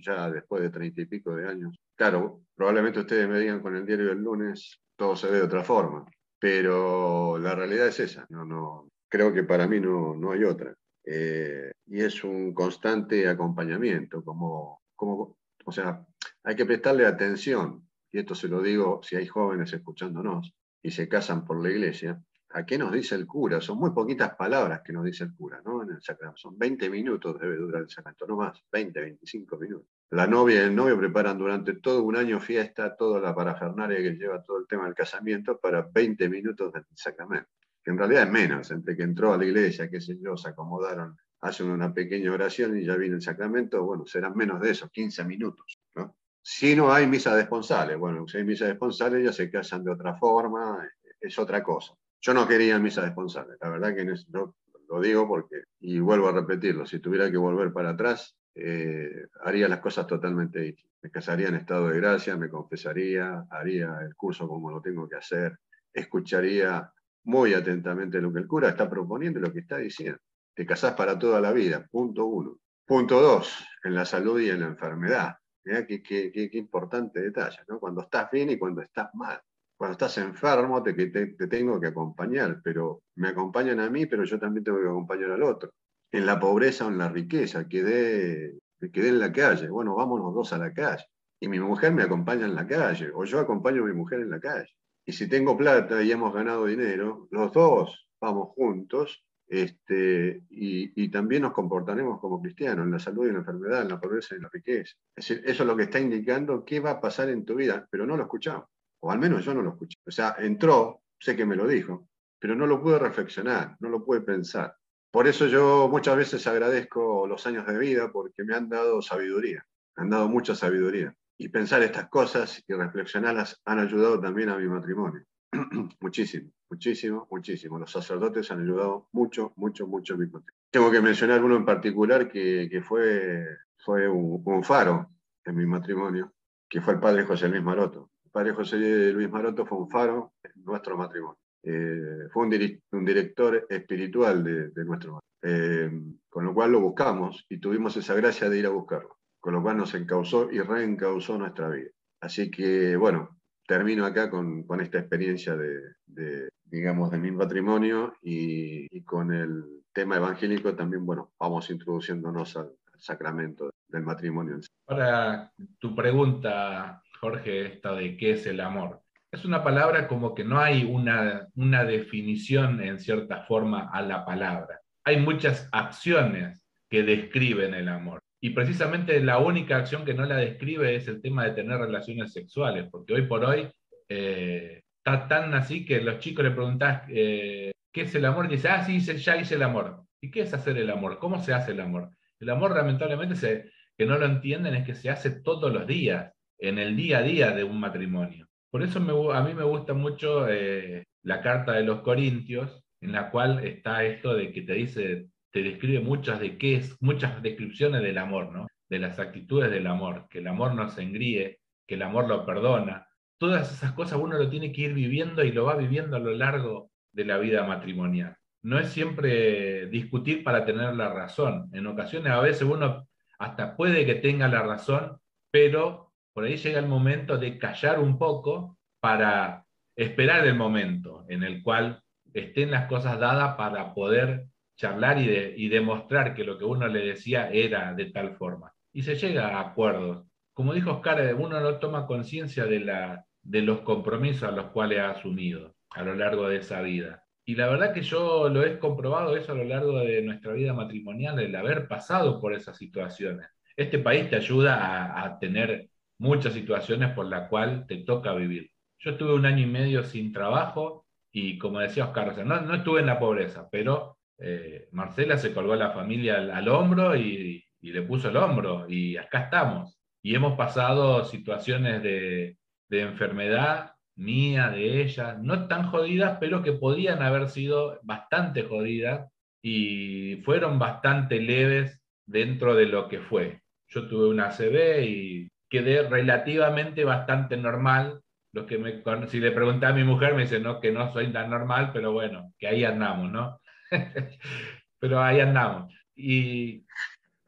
ya después de treinta y pico de años. Claro, probablemente ustedes me digan con el diario del lunes, todo se ve de otra forma, pero la realidad es esa, no, no, creo que para mí no, no hay otra. Eh, y es un constante acompañamiento, como, como, o sea, hay que prestarle atención y esto se lo digo si hay jóvenes escuchándonos y se casan por la iglesia, ¿a qué nos dice el cura? Son muy poquitas palabras que nos dice el cura, ¿no? En el sacramento. Son 20 minutos debe durar el sacramento, no más, 20, 25 minutos. La novia y el novio preparan durante todo un año fiesta, toda la parafernaria que lleva todo el tema del casamiento para 20 minutos del sacramento. Que en realidad es menos, entre que entró a la iglesia, qué sé yo, se acomodaron, hacen una pequeña oración y ya viene el sacramento, bueno, serán menos de esos, 15 minutos, ¿no? Si no hay misa de esponsales, bueno, si hay misa de esponsales ya se casan de otra forma, es otra cosa. Yo no quería misa de esponsales, la verdad que no, lo digo porque, y vuelvo a repetirlo, si tuviera que volver para atrás, eh, haría las cosas totalmente distintas. Me casaría en estado de gracia, me confesaría, haría el curso como lo tengo que hacer, escucharía muy atentamente lo que el cura está proponiendo y lo que está diciendo. Te casás para toda la vida, punto uno. Punto dos, en la salud y en la enfermedad. Mirá qué, qué, importante detalle, ¿no? Cuando estás bien y cuando estás mal. Cuando estás enfermo te, te, te, tengo que acompañar, pero me acompañan a mí, pero yo también tengo que acompañar al otro. En la pobreza o en la riqueza, quedé, quedé en la calle. Bueno, vamos los dos a la calle. Y mi mujer me acompaña en la calle, o yo acompaño a mi mujer en la calle. Y si tengo plata y hemos ganado dinero, los dos vamos juntos este, y, también nos comportaremos como cristianos en la salud y en la enfermedad, en la pobreza y en la riqueza. Es decir, eso es lo que está indicando qué va a pasar en tu vida, pero no lo escuchamos, o al menos yo no lo escuché. O sea, entró, sé que me lo dijo, pero no lo pude reflexionar, no lo pude pensar. Por eso yo muchas veces agradezco los años de vida porque me han dado sabiduría, me han dado mucha sabiduría. Y pensar estas cosas y reflexionarlas han ayudado también a mi matrimonio. muchísimo, muchísimo, muchísimo. Los sacerdotes han ayudado mucho, mucho, mucho en mi Tengo que mencionar uno en particular que, que fue, fue un, faro en mi matrimonio, que fue el padre José Luis Maroto. El padre José Luis Maroto fue un faro en nuestro matrimonio. Eh, fue un, director espiritual de, de nuestro matrimonio. Eh, con lo cual lo buscamos y tuvimos esa gracia de ir a buscarlo, con lo cual nos encausó y reencausó nuestra vida. Así que, bueno, termino acá con, con esta experiencia de, digamos, de mi matrimonio y, y, con el tema evangélico también, bueno, vamos introduciéndonos al, sacramento del matrimonio. Ahora, tu pregunta, Jorge, esta de qué es el amor. Es una palabra como que no hay una, una definición en cierta forma a la palabra. Hay muchas acciones que describen el amor. Y precisamente la única acción que no la describe es el tema de tener relaciones sexuales, porque hoy por hoy eh, está tan así que los chicos le preguntás eh, qué es el amor y dice, ah, sí, ya hice el amor. ¿Y qué es hacer el amor? ¿Cómo se hace el amor? El amor lamentablemente se, que no lo entienden es que se hace todos los días, en el día a día de un matrimonio. Por eso a mí me gusta mucho eh, la carta de los Corintios, en la cual está esto de que te dice, te describe muchas de qué es, muchas descripciones del amor, ¿no? De las actitudes del amor, que el amor no se engríe, que el amor lo perdona. Todas esas cosas uno lo tiene que ir viviendo y lo va viviendo a lo largo de la vida matrimonial. No es siempre discutir para tener la razón. En ocasiones a veces uno hasta puede que tenga la razón, pero por ahí llega el momento de callar un poco para esperar el momento en el cual estén las cosas dadas para poder charlar y, demostrar que lo que uno le decía era de tal forma. Y se llega a acuerdos. Como dijo Oscar, uno no toma conciencia de, de los compromisos a los cuales ha asumido a lo largo de esa vida. Y la verdad que yo lo he comprobado eso a lo largo de nuestra vida matrimonial, el haber pasado por esas situaciones. Este país te ayuda a, tener muchas situaciones por las cuales te toca vivir. Yo estuve un año y medio sin trabajo y como decía Oscar, no, no, estuve en la pobreza, pero eh, Marcela se colgó a la familia al, hombro y, le puso el hombro y acá estamos. Y hemos pasado situaciones de, de enfermedad mía, de ella, no tan jodidas, pero que podían haber sido bastante jodidas y fueron bastante leves dentro de lo que fue. Yo tuve una ACV y quedé relativamente bastante normal. Los que me, si le pregunté a mi mujer, me dice no, que no soy tan normal, pero bueno, que ahí andamos, ¿no? pero ahí andamos. Y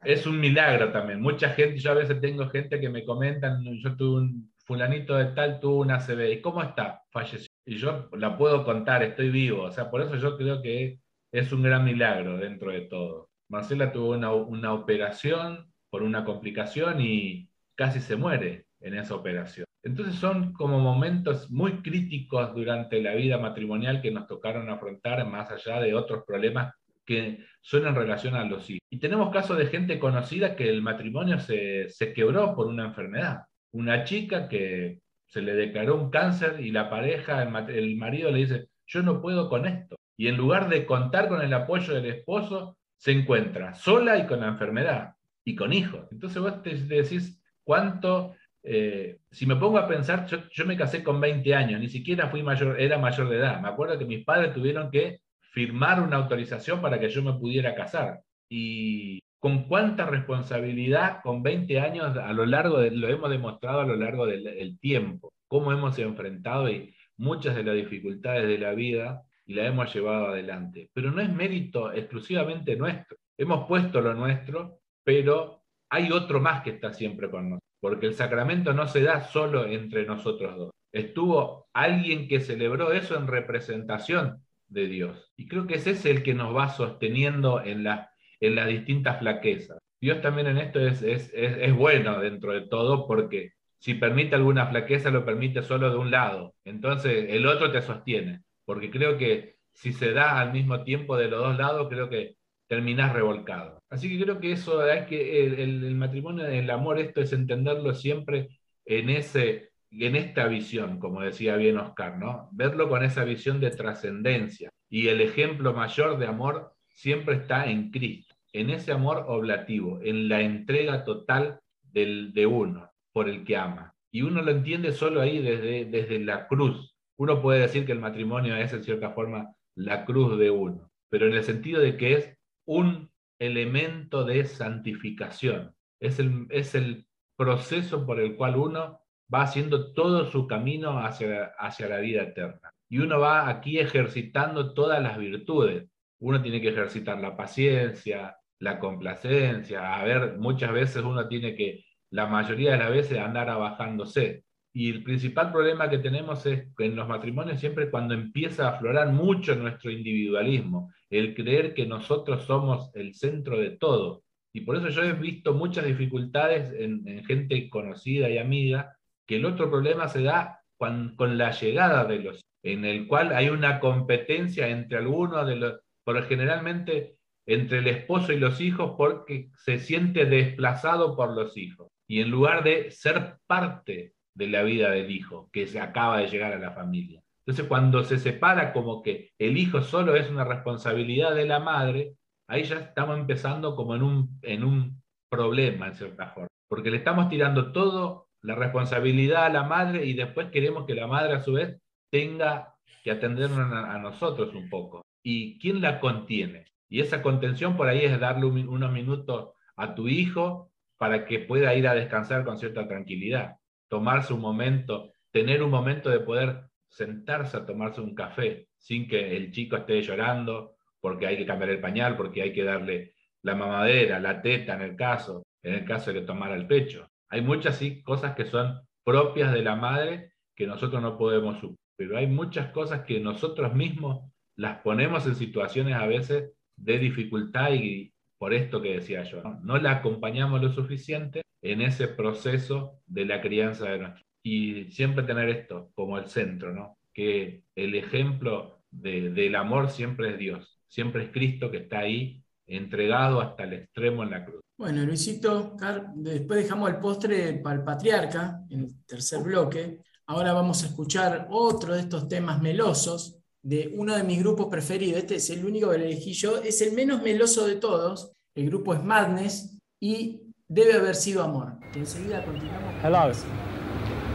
es un milagro también. Mucha gente, yo a veces tengo gente que me comentan, yo tuve un fulanito de tal, tuvo una CB, ¿y cómo está? Falleció. Y yo la puedo contar, estoy vivo. O sea, por eso yo creo que es un gran milagro dentro de todo. Marcela tuvo una, una operación por una complicación y casi se muere en esa operación. Entonces son como momentos muy críticos durante la vida matrimonial que nos tocaron afrontar más allá de otros problemas que son en relación a los hijos. Y tenemos casos de gente conocida que el matrimonio se, se quebró por una enfermedad. Una chica que se le declaró un cáncer y la pareja, el, el marido le dice, yo no puedo con esto. Y en lugar de contar con el apoyo del esposo, se encuentra sola y con la enfermedad y con hijos. Entonces vos te decís, cuánto, eh, si me pongo a pensar, yo, me casé con 20 años, ni siquiera fui mayor, era mayor de edad. Me acuerdo que mis padres tuvieron que firmar una autorización para que yo me pudiera casar. Y con cuánta responsabilidad con 20 años a lo largo de, lo hemos demostrado a lo largo del, tiempo, cómo hemos enfrentado y muchas de las dificultades de la vida y la hemos llevado adelante. Pero no es mérito exclusivamente nuestro. Hemos puesto lo nuestro, pero hay otro más que está siempre con nosotros, porque el sacramento no se da solo entre nosotros dos. Estuvo alguien que celebró eso en representación de Dios. Y creo que ese es el que nos va sosteniendo en, la, en las distintas flaquezas. Dios también en esto es, es, es, bueno dentro de todo porque si permite alguna flaqueza lo permite solo de un lado. Entonces el otro te sostiene. Porque creo que si se da al mismo tiempo de los dos lados, creo que terminás revolcado. Así que creo que eso es que el, matrimonio, el amor, esto es entenderlo siempre en, ese, en esta visión, como decía bien Oscar, ¿no? Verlo con esa visión de trascendencia. Y el ejemplo mayor de amor siempre está en Cristo, en ese amor oblativo, en la entrega total del, de uno por el que ama. Y uno lo entiende solo ahí desde, desde la cruz. Uno puede decir que el matrimonio es en cierta forma la cruz de uno, pero en el sentido de que es un elemento de santificación. Es el, es el proceso por el cual uno va haciendo todo su camino hacia, hacia la vida eterna. Y uno va aquí ejercitando todas las virtudes. Uno tiene que ejercitar la paciencia, la complacencia. A ver, muchas veces uno tiene que, la mayoría de las veces, andar abajándose. Y el principal problema que tenemos es que en los matrimonios siempre cuando empieza a aflorar mucho nuestro individualismo, el creer que nosotros somos el centro de todo. Y por eso yo he visto muchas dificultades en, gente conocida y amiga, que el otro problema se da con, la llegada de los, en el cual hay una competencia entre algunos de los, por generalmente entre el esposo y los hijos porque se siente desplazado por los hijos. Y en lugar de ser parte de la vida del hijo que se acaba de llegar a la familia. Entonces, cuando se separa como que el hijo solo es una responsabilidad de la madre, ahí ya estamos empezando como en un, en un problema, en cierta forma, porque le estamos tirando todo la responsabilidad a la madre y después queremos que la madre a su vez tenga que atendernos a, nosotros un poco. ¿Y quién la contiene? Y esa contención por ahí es darle unos minutos a tu hijo para que pueda ir a descansar con cierta tranquilidad, tomarse un momento, tener un momento de poder sentarse a tomarse un café sin que el chico esté llorando porque hay que cambiar el pañal, porque hay que darle la mamadera, la teta en el caso, en el caso de que tomara el pecho. Hay muchas cosas que son propias de la madre que nosotros no podemos superar, pero hay muchas cosas que nosotros mismos las ponemos en situaciones a veces de dificultad y por esto que decía yo, no la acompañamos lo suficiente en ese proceso de la crianza de nuestro y siempre tener esto como el centro, ¿no? Que el ejemplo del amor siempre es Dios, siempre es Cristo que está ahí entregado hasta el extremo en la cruz. Bueno, Luisito, después dejamos el postre para el patriarca en el tercer bloque. Ahora vamos a escuchar otro de estos temas melosos de uno de mis grupos preferidos. Este es el único que elegí yo. Es el menos meloso de todos. El grupo es Madness y debe haber sido amor. enseguida continuamos. Hello.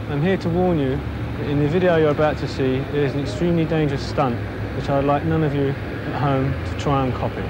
I'm here to warn you that in the video you're about to see, there is an extremely dangerous stunt which I would like none of you at home to try and copy.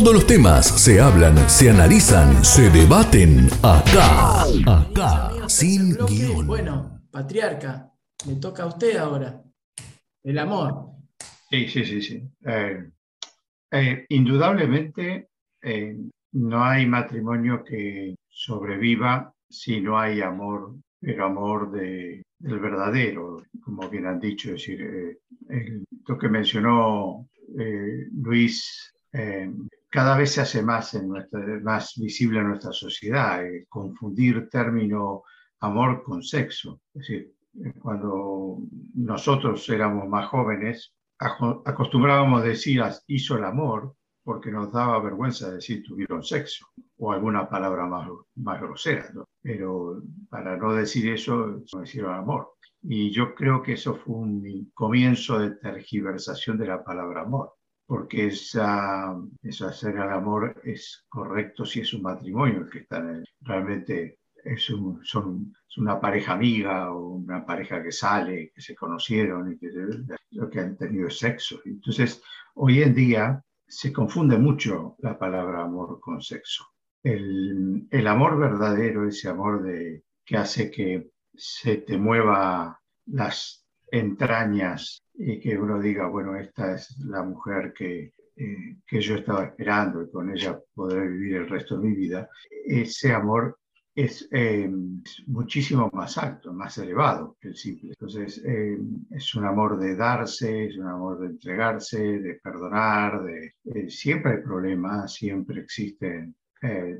Todos los temas se hablan, se analizan, se debaten acá. Acá, sin guion. Bueno, patriarca, le toca a usted ahora. El amor. Sí, sí, sí, sí. Eh, eh, indudablemente eh, no hay matrimonio que sobreviva si no hay amor, pero amor de, del verdadero, como bien han dicho. Es decir, lo que mencionó Luis cada vez se hace más, visible en nuestra sociedad, confundir término amor con sexo. Es decir, cuando nosotros éramos más jóvenes, acostumbrábamos decir hizo el amor porque nos daba vergüenza decir tuvieron sexo o alguna palabra más, más grosera, pero para no decir eso, hicieron amor. Y yo creo que eso fue un comienzo de tergiversación de la palabra amor, porque esa, eso hacer el amor es correcto si es un matrimonio que están realmente es, son, una pareja amiga o una pareja que sale, que se conocieron y que lo que han tenido sexo. Entonces, hoy en día se confunde mucho la palabra amor con sexo. El, el amor verdadero, ese amor de, que hace que se te mueva las entrañas y que uno diga, bueno, esta es la mujer que, eh, que yo estaba esperando y con ella podré vivir el resto de mi vida, ese amor es eh, muchísimo más alto, más elevado que el simple. Entonces, eh, es un amor de darse, es un amor de entregarse, de perdonar, de, eh, siempre hay problemas, siempre existen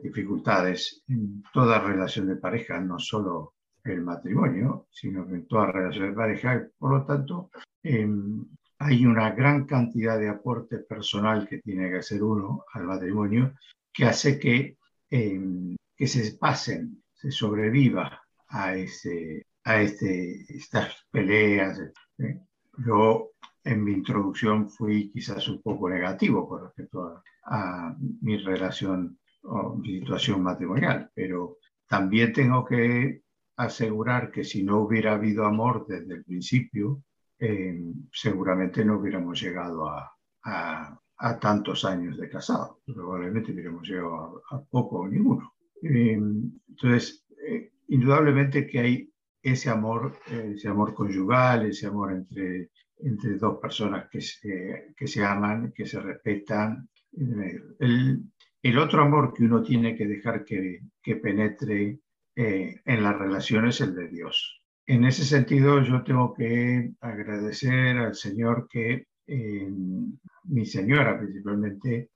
dificultades en toda relación de pareja, no solo el matrimonio, sino que en toda relación de pareja. Por lo tanto, em, hay una gran cantidad de aporte personal que tiene que hacer uno al matrimonio que hace que em, que se pasen, se sobreviva a, ese, a este, estas peleas. ¿eh? Yo en mi introducción fui quizás un poco negativo con respecto a, mi relación o mi situación matrimonial, pero también tengo que asegurar que si no hubiera habido amor desde el principio, eh, seguramente no hubiéramos llegado a, a, tantos años de casado. Probablemente hubiéramos llegado a, a poco o ninguno. Em, entonces, eh, indudablemente que hay ese amor, eh, ese amor conyugal, ese amor entre, entre dos personas que se, que se aman, que se respetan. El, el otro amor que uno tiene que dejar que, que penetre eh, en las relaciones es el de Dios. En ese sentido, yo tengo que agradecer al Señor que em, mi señora principalmente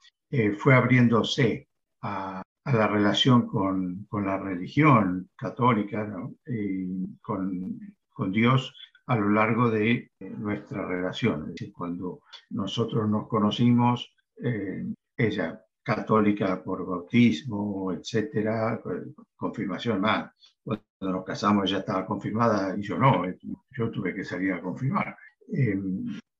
fue abriéndose a, a la relación con, con la religión católica, y con, con, Dios a lo largo de nuestra relación. Es decir, cuando nosotros nos conocimos, eh, ella católica por bautismo, etcétera, confirmación más. Cuando nos casamos ella estaba confirmada y yo no, yo tuve que salir a confirmar. Eh,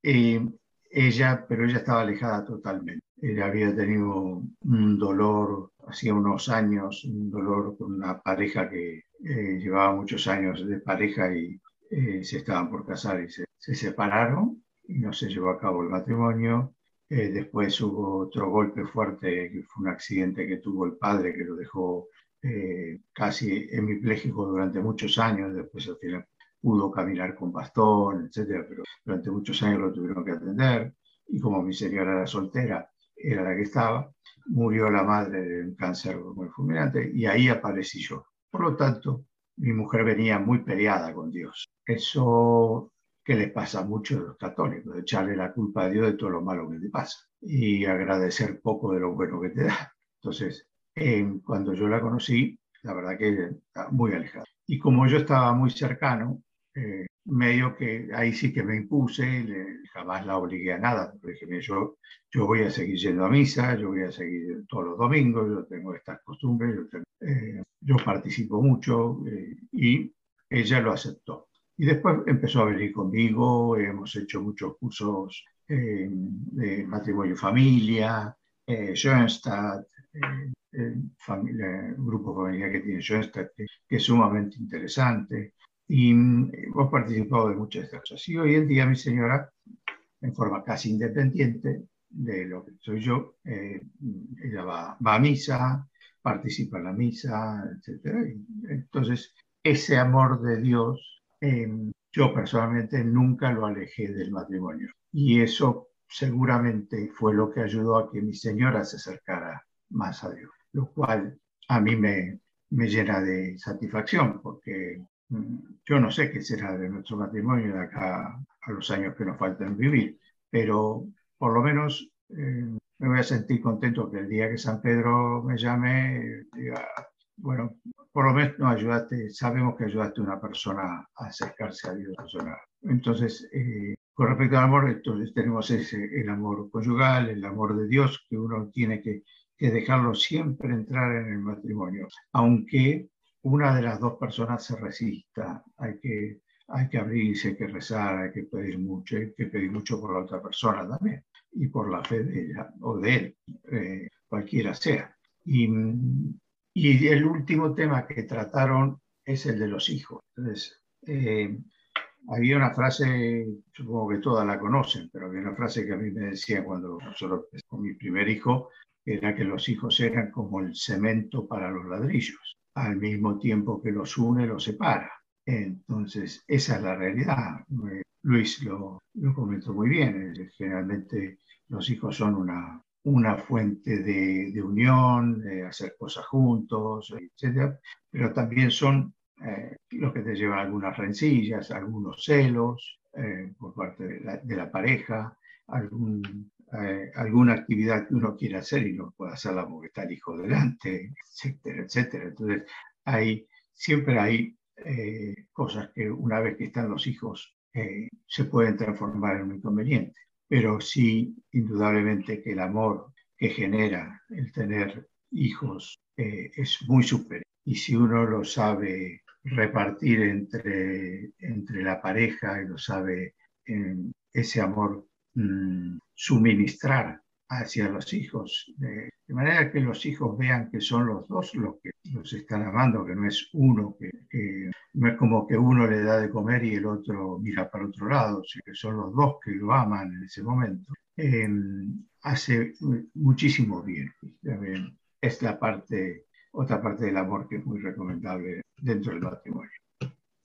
eh, ella, pero ella estaba alejada totalmente. Ella había tenido un dolor hacía unos años, un dolor con una pareja que eh, llevaba muchos años de pareja y eh, se estaban por casar y se, separaron y no se llevó a cabo el matrimonio. Eh, después hubo otro golpe fuerte, que fue un accidente que tuvo el padre que lo dejó casi hemipléjico durante muchos años. Después al final pudo caminar con bastón, etcétera, pero durante muchos años lo tuvieron que atender. Y como mi señora era soltera, era la que estaba, murió la madre de un cáncer muy fulminante y ahí aparecí yo. Por lo tanto, mi mujer venía muy peleada con Dios. Eso que le pasa a muchos de los católicos, echarle la culpa a Dios de todo lo malo que te pasa y agradecer poco de lo bueno que te da. Entonces, cuando yo la conocí, la verdad que estaba muy alejada. Y como yo estaba muy cercano, eh, medio que ahí sí que me impuse, jamás la obligué a nada, porque yo, yo voy a seguir yendo a misa, yo voy a seguir todos los domingos, yo tengo estas costumbres, yo, eh, yo participo mucho eh, y ella lo aceptó. Y después empezó a venir conmigo, hemos hecho muchos cursos de matrimonio y familia, Schoenstatt, familia, grupo familiar que tiene Schoenstatt, que, que es sumamente interesante. Y hemos participado de muchas de estas cosas. Y hoy en día mi señora, en forma casi independiente, de lo que soy yo. Eh, ella va, va, a misa, participa en la misa, etc. Entonces, ese amor de Dios, eh, yo personalmente nunca lo alejé del matrimonio. Y eso seguramente fue lo que ayudó a que mi señora se acercara más a Dios, lo cual a mí me, me llena de satisfacción, porque mm, yo no sé qué será de nuestro matrimonio de acá a los años que nos faltan vivir, pero por lo menos eh, me voy a sentir contento que el día que San Pedro me llame, diga, bueno, por lo menos nos ayudaste, sabemos que ayudaste a una persona a acercarse a Dios. Entonces, eh, con respecto al amor, entonces tenemos ese, el amor conyugal, el amor de Dios, que uno tiene que, que dejarlo siempre entrar en el matrimonio, aunque una de las dos personas se resista, hay que, hay que abrirse, hay que rezar, hay que pedir mucho, hay que pedir mucho por la otra persona también y por la fe de ella o de él, eh, cualquiera sea. Y, y, el último tema que trataron es el de los hijos. Entonces, eh, había una frase, supongo que todas la conocen, pero había una frase que a mí me decía cuando nosotros con mi primer hijo, era que los hijos eran como el cemento para los ladrillos, al mismo tiempo que los une, los separa. Entonces, esa es la realidad. Luis lo, lo comentó muy bien. Generalmente los hijos son una, una fuente de, unión, de hacer cosas juntos, etc. Pero también son eh, los que te llevan algunas rencillas, algunos celos eh, por parte de la, pareja, algún, eh, alguna actividad que uno quiere hacer y no puede hacerla porque está el hijo delante, etcétera, etcétera. Entonces, hay, siempre hay cosas que una vez que están los hijos se pueden transformar en un inconveniente pero sí, indudablemente que el amor que genera el tener hijos eh, es muy superior. Y si uno lo sabe repartir entre, entre la pareja y lo sabe en ese amor mm, suministrar hacia los hijos, de, manera que los hijos vean que son los dos los que los están amando, que no es uno, que, no es como que uno le da de comer y el otro mira para otro lado, sino que son los dos que lo aman en ese momento. Em, hace muchísimo bien. Es la parte, otra parte del amor que es muy recomendable dentro del matrimonio.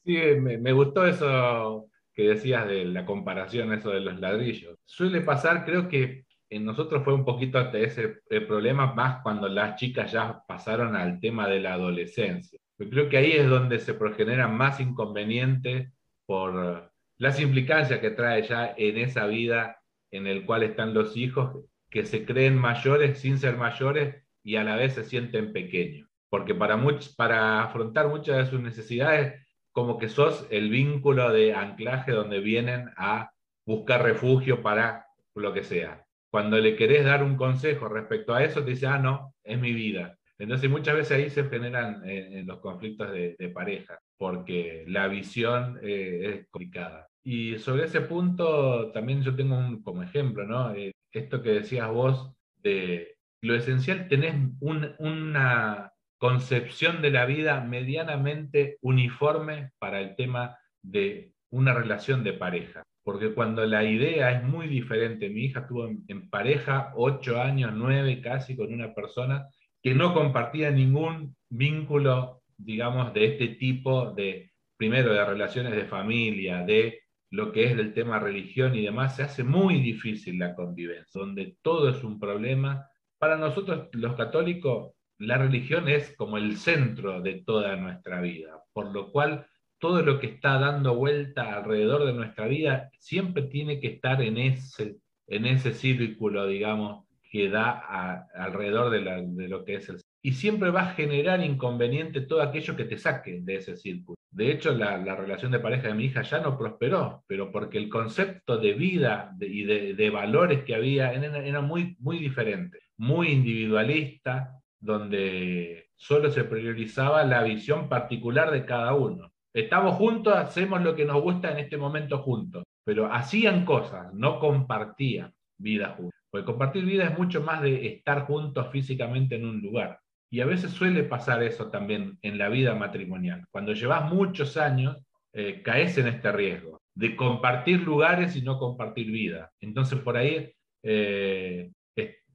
Sí, me, me gustó eso que decías de la comparación, eso de los ladrillos. Suele pasar, creo que en nosotros fue un poquito ese problema más cuando las chicas ya pasaron al tema de la adolescencia. Yo creo que ahí es donde se progeneran más inconvenientes por las implicancias que trae ya en esa vida en el cual están los hijos que se creen mayores sin ser mayores y a la vez se sienten pequeños. Porque para, muchos, para afrontar muchas de sus necesidades, como que sos el vínculo de anclaje donde vienen a buscar refugio para lo que sea. Cuando le querés dar un consejo respecto a eso, te dice, ah, no, es mi vida. Entonces muchas veces ahí se generan eh, los conflictos de, pareja, porque la visión eh, es complicada. Y sobre ese punto también yo tengo un, como ejemplo, ¿no? Eh, esto que decías vos de lo esencial, tenés una concepción de la vida medianamente uniforme para el tema de una relación de pareja porque cuando la idea es muy diferente, mi hija estuvo en, pareja ocho años, nueve casi, con una persona que no compartía ningún vínculo, digamos, de este tipo de, primero, de relaciones de familia, de lo que es del tema religión y demás, se hace muy difícil la convivencia, donde todo es un problema. Para nosotros los católicos, la religión es como el centro de toda nuestra vida, por lo cual todo lo que está dando vuelta alrededor de nuestra vida siempre tiene que estar en ese, en ese círculo, digamos, que da alrededor de, lo que es el y siempre va a generar inconveniente todo aquello que te saque de ese círculo. De hecho, la, relación de pareja de mi hija ya no prosperó, pero porque el concepto de vida y de, valores que había era, muy, muy diferente, muy individualista, donde solo se priorizaba la visión particular de cada uno. Estamos juntos, hacemos lo que nos gusta en este momento juntos, pero hacían cosas, no compartían vida juntos. Porque compartir vida es mucho más de estar juntos físicamente en un lugar. Y a veces suele pasar eso también en la vida matrimonial. Cuando llevas muchos años, eh, caes en este riesgo de compartir lugares y no compartir vida. Entonces por ahí eh,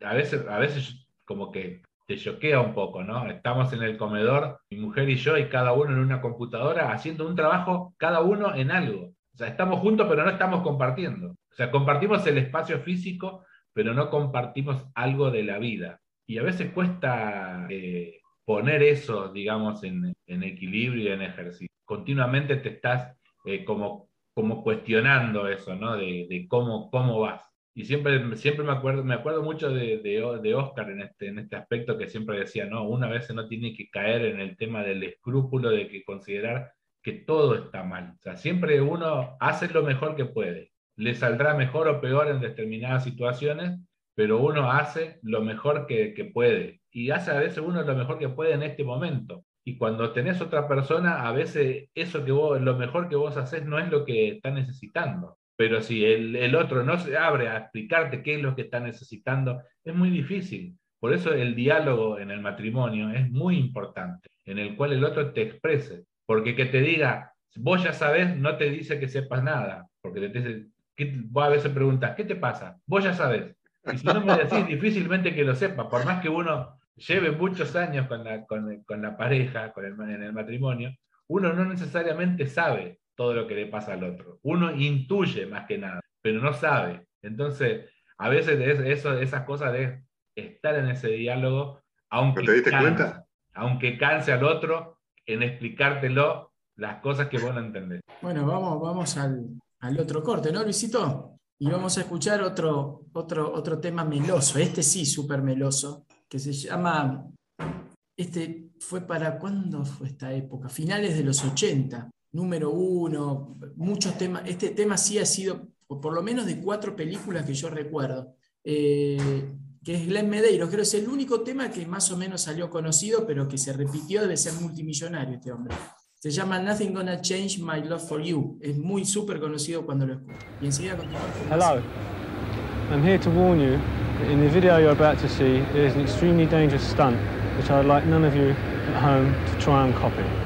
a, veces, a veces como que te choquea un poco, ¿no? Estamos en el comedor, mi mujer y yo, y cada uno en una computadora haciendo un trabajo, cada uno en algo. O sea, estamos juntos, pero no estamos compartiendo. O sea, compartimos el espacio físico, pero no compartimos algo de la vida. Y a veces cuesta eh, poner eso, digamos, en, equilibrio y en ejercicio. Continuamente te estás eh, como, cuestionando eso, ¿no? De, cómo, cómo vas. Y siempre, siempre me, acuerdo, me acuerdo mucho de, de, Oscar en este, en este aspecto que siempre decía, ¿no? Una vez no tiene que caer en el tema del escrúpulo de que considerar que todo está mal. O sea, siempre uno hace lo mejor que puede. Le saldrá mejor o peor en determinadas situaciones, pero uno hace lo mejor que, que puede y hace a veces uno lo mejor que puede en este momento. Y cuando tenés otra persona, a veces eso que vos, lo mejor que vos haces no es lo que está necesitando. Pero si el, el otro no se abre a explicarte qué es lo que está necesitando, es muy difícil. Por eso el diálogo en el matrimonio es muy importante, en el cual el otro te exprese. Porque que te diga, vos ya sabés, no te dice que sepas nada. Porque te dice, vos a veces preguntas, ¿qué te pasa? Vos ya sabés. Y si no me decís, difícilmente que lo sepa. Por más que uno lleve muchos años con la, con, la pareja, con el, en el matrimonio, uno no necesariamente sabe todo lo que le pasa al otro. Uno intuye más que nada, pero no sabe. Entonces, a veces eso, esas cosas de estar en ese diálogo, aunque, te diste canse, cuenta? aunque canse al otro, en explicártelo las cosas que vos no entendés. Bueno, vamos, vamos al, al otro corte, ¿no, Luisito? Y vamos a escuchar otro, otro, otro tema meloso, este sí, súper meloso, que se llama, este fue para, ¿cuándo fue esta época? Finales de los 80, número uno, muchos temas, este tema sí ha sido, por lo menos de cuatro películas que yo recuerdo, eh, que es Glenn Medeiros, creo que es el único tema que más o menos salió conocido, pero que se repitió, debe ser multimillonario este hombre. Se llama Nothing Gonna Change My Love for You. Es muy súper conocido cuando lo escucho. Y enseguida continuamos. Hello. I'm here to warn you In the video you're about to see, there is an extremely dangerous stunt which I would like none of you at home to try and copy.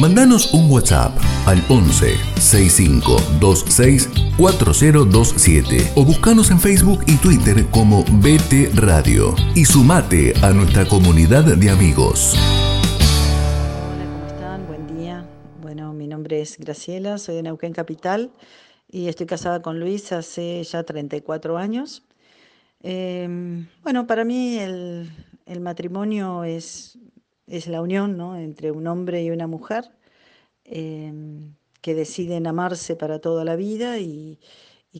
Mandanos un WhatsApp al 11 6526 4027 o buscanos en Facebook y Twitter como BT Radio y sumate a nuestra comunidad de amigos. Hola, ¿cómo están? Buen día. Bueno, mi nombre es Graciela, soy de Neuquén Capital y estoy casada con Luis hace ya 34 años. Em, bueno, para mí el, el matrimonio es es la unión ¿no? entre un hombre y una mujer em, que deciden amarse para toda la vida y,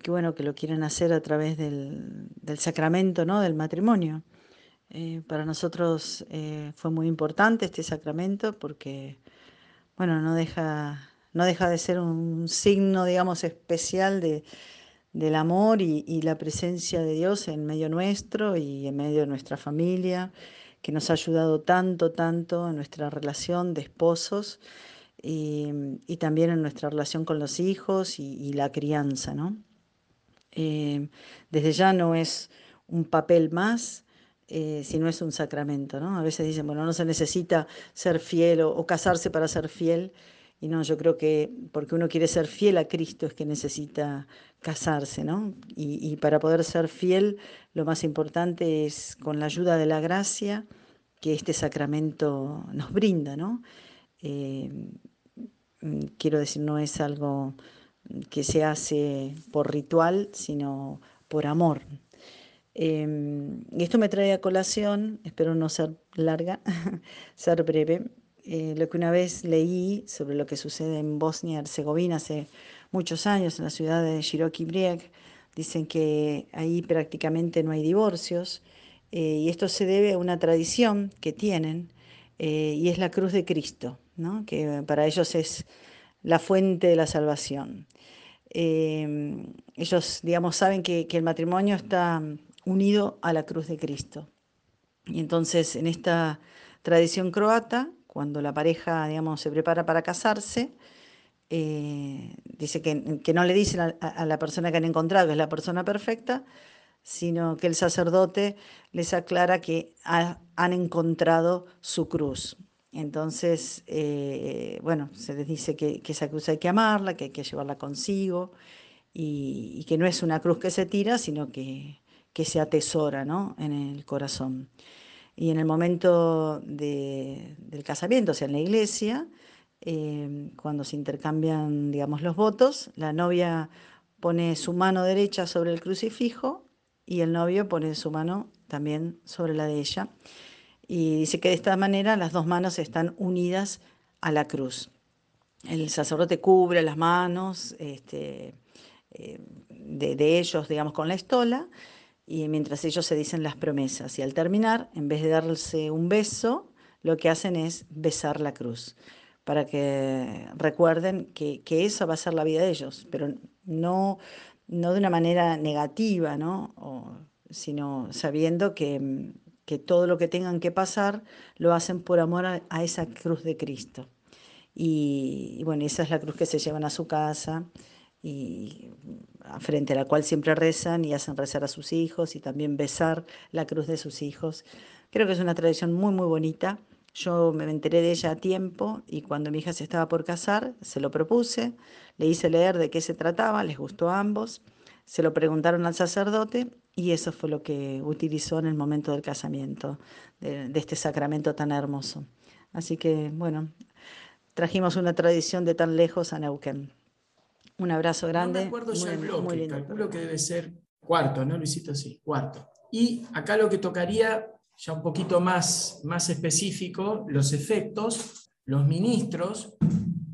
que bueno que lo quieren hacer a través del, sacramento ¿no? del matrimonio. Eh, para nosotros eh, fue muy importante este sacramento porque bueno no deja, no deja de ser un signo digamos especial de, del amor y, y la presencia de Dios en medio nuestro y en medio de nuestra familia que nos ha ayudado tanto, tanto en nuestra relación de esposos y, también en nuestra relación con los hijos y, la crianza. ¿no? Eh, desde ya no es un papel más, eh, sino es un sacramento. ¿no? A veces dicen, bueno, no se necesita ser fiel o, casarse para ser fiel. Y no, yo creo que porque uno quiere ser fiel a Cristo es que necesita casarse, ¿no? Y, para poder ser fiel, lo más importante es con la ayuda de la gracia que este sacramento nos brinda, ¿no? Eh, quiero decir, no es algo que se hace por ritual, sino por amor. Eh, y esto me trae a colación, espero no ser larga, ser breve, eh, lo que una vez leí sobre lo que sucede en Bosnia y Herzegovina hace muchos años, en la ciudad de Shiroki Brieg, dicen que ahí prácticamente no hay divorcios, eh, y esto se debe a una tradición que tienen, eh, y es la cruz de Cristo, ¿no? que para ellos es la fuente de la salvación. ellos, digamos, saben que, que el matrimonio está unido a la cruz de Cristo. Y entonces, en esta tradición croata, cuando la pareja, digamos, se prepara para casarse, eh, dice que, no le dicen a, la persona que han encontrado que es la persona perfecta, sino que el sacerdote les aclara que han encontrado su cruz. Entonces, eh, bueno, se les dice que, esa cruz hay que amarla, que hay que llevarla consigo y, que no es una cruz que se tira, sino que, que se atesora ¿no? en el corazón. Y en el momento del casamiento, o sea, en la iglesia, eh, cuando se intercambian, digamos, los votos, la novia pone su mano derecha sobre el crucifijo y el novio pone su mano también sobre la de ella. Y dice que de esta manera las dos manos están unidas a la cruz. El sacerdote cubre las manos este, eh, de, de ellos, digamos, con la estola y mientras ellos se dicen las promesas. Y al terminar, en vez de darse un beso, lo que hacen es besar la cruz, para que recuerden que, que eso va a ser la vida de ellos, pero no, no de una manera negativa, ¿no? sino sabiendo que, que, todo lo que tengan que pasar lo hacen por amor a, esa cruz de Cristo. Y, y bueno, esa es la cruz que se llevan a su casa y frente a la cual siempre rezan y hacen rezar a sus hijos y también besar la cruz de sus hijos. Creo que es una tradición muy, muy bonita. Yo me enteré de ella a tiempo y cuando mi hija se estaba por casar, se lo propuse, le hice leer de qué se trataba, les gustó a ambos, se lo preguntaron al sacerdote y eso fue lo que utilizó en el momento del casamiento, de, este sacramento tan hermoso. Así que, bueno, trajimos una tradición de tan lejos a Neuquén. Un abrazo grande. No me acuerdo ya el bloque, calculo que debe ser cuarto, ¿no, Luisito? Sí, cuarto. Y acá lo que tocaría, ya un poquito más, más específico, los efectos. los ministros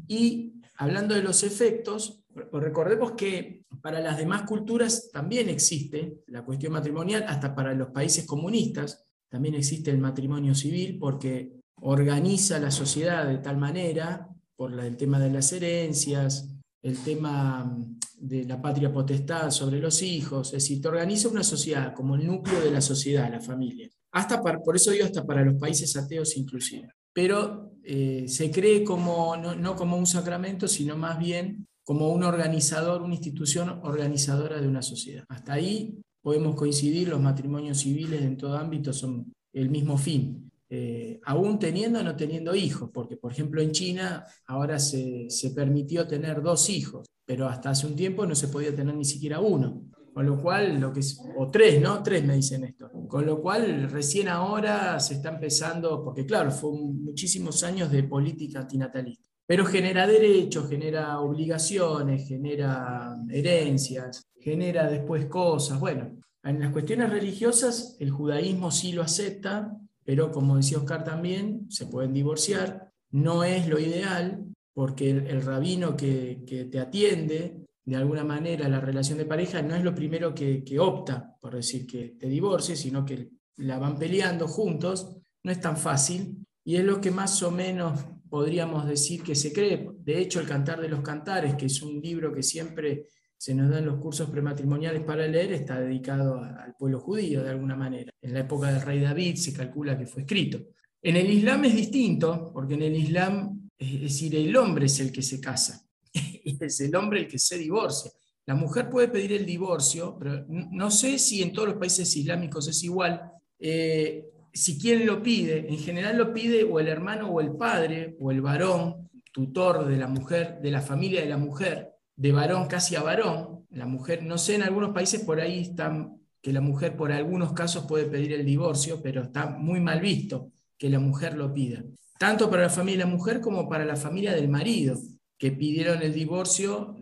y hablando de los efectos, recordemos que para las demás culturas también existe la cuestión matrimonial, hasta para los países comunistas también existe el matrimonio civil porque organiza la sociedad de tal manera, por el tema de las herencias, el tema mm, de la patria potestad sobre los hijos, es decir, te organiza una sociedad como el núcleo de la sociedad, la familia. Hasta por eso digo hasta para los países ateos inclusive. Pero eh, se cree como, no como un sacramento, sino más bien como un organizador, una institución organizadora de una sociedad. Hasta ahí podemos coincidir, los matrimonios civiles en todo ámbito son el mismo fin, eh, aún teniendo o no teniendo hijos, porque por ejemplo en China ahora se, permitió tener dos hijos, pero hasta hace un tiempo no se podía tener ni siquiera uno. Con lo cual, lo que es, o tres, ¿no? Tres me dicen esto. Con lo cual, recién ahora se está empezando, porque claro, fue muchísimos años de política antinatalista. Pero genera derechos, genera obligaciones, genera herencias, genera después cosas. Bueno, en las cuestiones religiosas, el judaísmo sí lo acepta, pero como decía Oscar también, se pueden divorciar. No es lo ideal, porque el, rabino que, te atiende, de alguna manera, la relación de pareja, no es lo primero que, opta por decir que te divorcies, sino que la van peleando juntos. No es tan fácil y es lo que más o menos podríamos decir que se cree. De hecho, el Cantar de los Cantares, que es un libro que siempre se nos dan los cursos prematrimoniales para leer está dedicado al pueblo judío de alguna manera. En la época del rey David se calcula que fue escrito. En el Islam es distinto, porque en el Islam, es decir, el hombre es el que se casa, es el hombre el que se divorcia. La mujer puede pedir el divorcio, pero no sé si en todos los países islámicos es igual. Eh, si quien lo pide, en general lo pide o el hermano o el padre o el varón, tutor de la mujer, de la familia de la mujer, de varón casi a varón. La mujer, no sé, en algunos países por ahí están que la mujer por algunos casos puede pedir el divorcio, pero está muy mal visto que la mujer lo pida. Tanto para la familia de la mujer como para la familia del marido, que pidieron el divorcio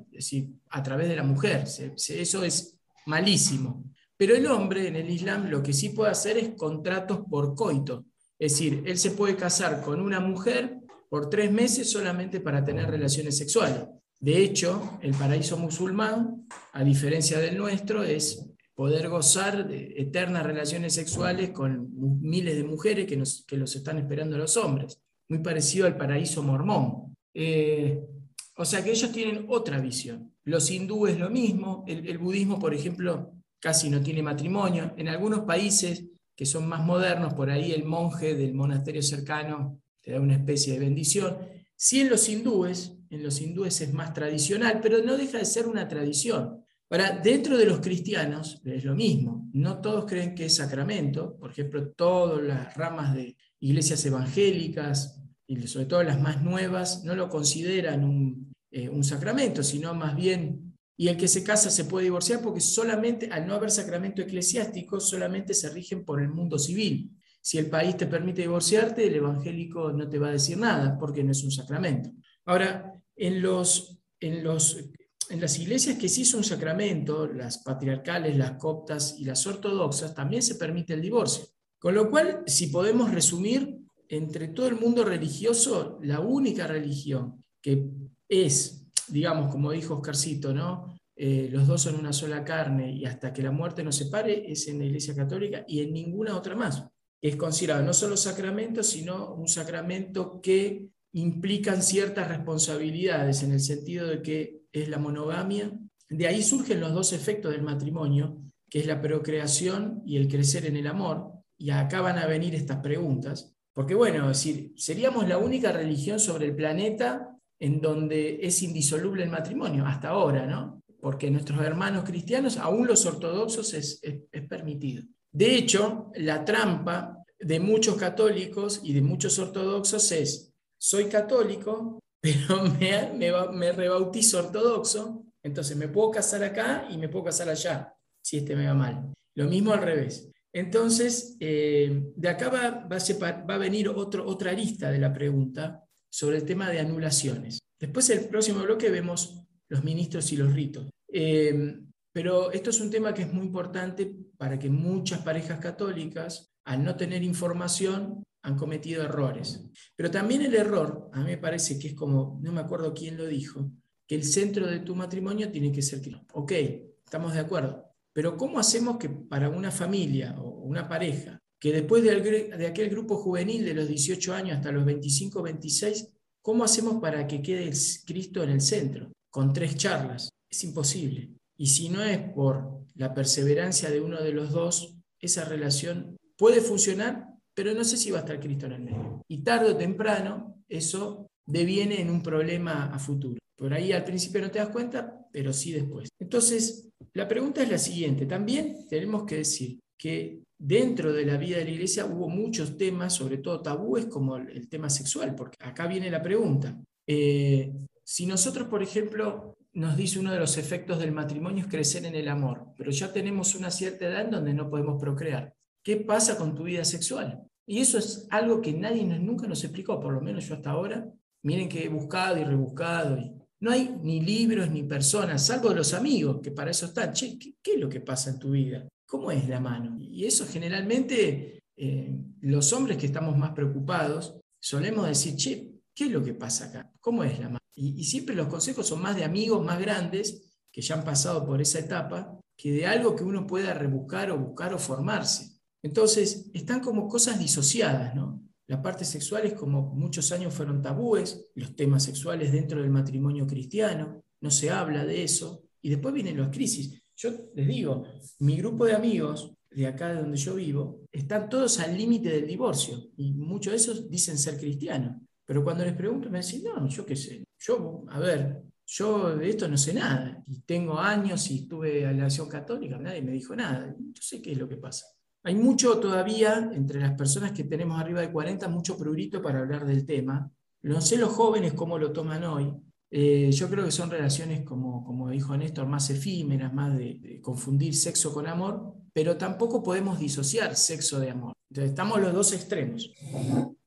a través de la mujer. Eso es malísimo. Pero el hombre en el Islam lo que sí puede hacer es contratos por coito. Es decir, él se puede casar con una mujer por tres meses solamente para tener relaciones sexuales. De hecho, el paraíso musulmán, a diferencia del nuestro, es poder gozar de eternas relaciones sexuales con miles de mujeres que, nos, los están esperando los hombres. Muy parecido al paraíso mormón. Eh, o sea que ellos tienen otra visión. Los hindúes lo mismo. El, el budismo, por ejemplo, casi no tiene matrimonio. En algunos países que son más modernos, por ahí el monje del monasterio cercano te da una especie de bendición. Si en los hindúes, en los hindúes es más tradicional, pero no deja de ser una tradición. Ahora, dentro de los cristianos es lo mismo. No todos creen que es sacramento. Por ejemplo, todas las ramas de iglesias evangélicas, y sobre todo las más nuevas, no lo consideran un, eh, un sacramento, sino más bien, y el que se casa se puede divorciar porque solamente, al no haber sacramento eclesiástico, solamente se rigen por el mundo civil. Si el país te permite divorciarte, el evangélico no te va a decir nada porque no es un sacramento. Ahora, en, los, en, los, en las iglesias que sí son sacramento, las patriarcales, las coptas y las ortodoxas, también se permite el divorcio. Con lo cual, si podemos resumir, entre todo el mundo religioso, la única religión que es, digamos, como dijo Oscarcito, ¿no? Eh, los dos son una sola carne y hasta que la muerte nos separe es en la Iglesia Católica y en ninguna otra más es considerado no solo sacramento, sino un sacramento que implican ciertas responsabilidades en el sentido de que es la monogamia. De ahí surgen los dos efectos del matrimonio, que es la procreación y el crecer en el amor. Y acá van a venir estas preguntas. Porque bueno, es decir, seríamos la única religión sobre el planeta en donde es indisoluble el matrimonio, hasta ahora, ¿no? Porque nuestros hermanos cristianos, aún los ortodoxos, es, es permitido. De hecho, la trampa de muchos católicos y de muchos ortodoxos es, soy católico, pero me, rebautizo ortodoxo, entonces me puedo casar acá y me puedo casar allá, si este me va mal. Lo mismo al revés. Entonces, eh, de acá va, a, venir otra arista de la pregunta sobre el tema de anulaciones. Después, el próximo bloque, vemos los ministros y los ritos. Eh, pero esto es un tema que es muy importante para que muchas parejas católicas, al no tener información, han cometido errores. Pero también el error, a mí me parece que es como, no me acuerdo quién lo dijo, que el centro de tu matrimonio tiene que ser Cristo. Ok, estamos de acuerdo. Pero ¿cómo hacemos que para una familia o una pareja, que después de, de aquel grupo juvenil de los 18 años hasta los 25, 26, ¿cómo hacemos para que quede Cristo en el centro? Con tres charlas. Es imposible. Y si no es por la perseverancia de uno de los dos, esa relación puede funcionar, pero no sé si va a estar Cristo en el medio. Y tarde o temprano eso deviene en un problema a futuro. Por ahí al principio no te das cuenta, pero sí después. Entonces, la pregunta es la siguiente. También tenemos que decir que dentro de la vida de la iglesia hubo muchos temas, sobre todo tabúes como el tema sexual, porque acá viene la pregunta. Eh, si nosotros, por ejemplo, nos dice uno de los efectos del matrimonio es crecer en el amor, pero ya tenemos una cierta edad en donde no podemos procrear. ¿Qué pasa con tu vida sexual? Y eso es algo que nadie nunca nos explicó, por lo menos yo hasta ahora. Miren que he buscado y rebuscado. Y no hay ni libros ni personas, salvo los amigos, que para eso están. Che, ¿qué, es lo que pasa en tu vida? ¿Cómo es la mano? Y eso generalmente eh, los hombres que estamos más preocupados solemos decir, che, ¿qué es lo que pasa acá? ¿Cómo es la mano? Y, siempre los consejos son más de amigos más grandes que ya han pasado por esa etapa que de algo que uno pueda rebuscar o buscar o formarse. Entonces, están como cosas disociadas, ¿no? La parte sexual es como muchos años fueron tabúes, los temas sexuales dentro del matrimonio cristiano, no se habla de eso, y después vienen las crisis. Yo les digo, mi grupo de amigos de acá de donde yo vivo, están todos al límite del divorcio, y muchos de esos dicen ser cristianos. Pero cuando les pregunto, me dicen, no, yo qué sé, yo, a ver, yo de esto no sé nada, y tengo años y estuve a la acción católica, nadie me dijo nada, yo sé qué es lo que pasa. Hay mucho todavía, entre las personas que tenemos arriba de 40, mucho prurito para hablar del tema. No sé los jóvenes cómo lo toman hoy. Eh, yo creo que son relaciones, como, como dijo Néstor, más efímeras, más de, confundir sexo con amor, pero tampoco podemos disociar sexo de amor. Entonces, estamos los dos extremos.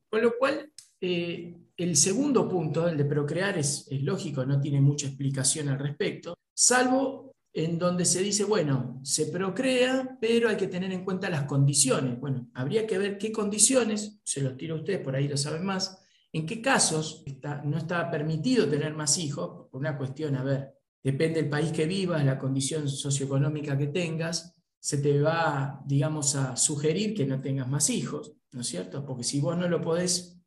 Con lo cual, eh, el segundo punto, el de procrear, es, es, lógico, no tiene mucha explicación al respecto, salvo en donde se dice, bueno, se procrea, pero hay que tener en cuenta las condiciones. Bueno, habría que ver qué condiciones, se los tiro a ustedes, por ahí lo saben más, en qué casos no está permitido tener más hijos, por una cuestión, a ver, depende del país que vivas, la condición socioeconómica que tengas, se te va, digamos, a sugerir que no tengas más hijos, ¿no es cierto? Porque si vos no lo podés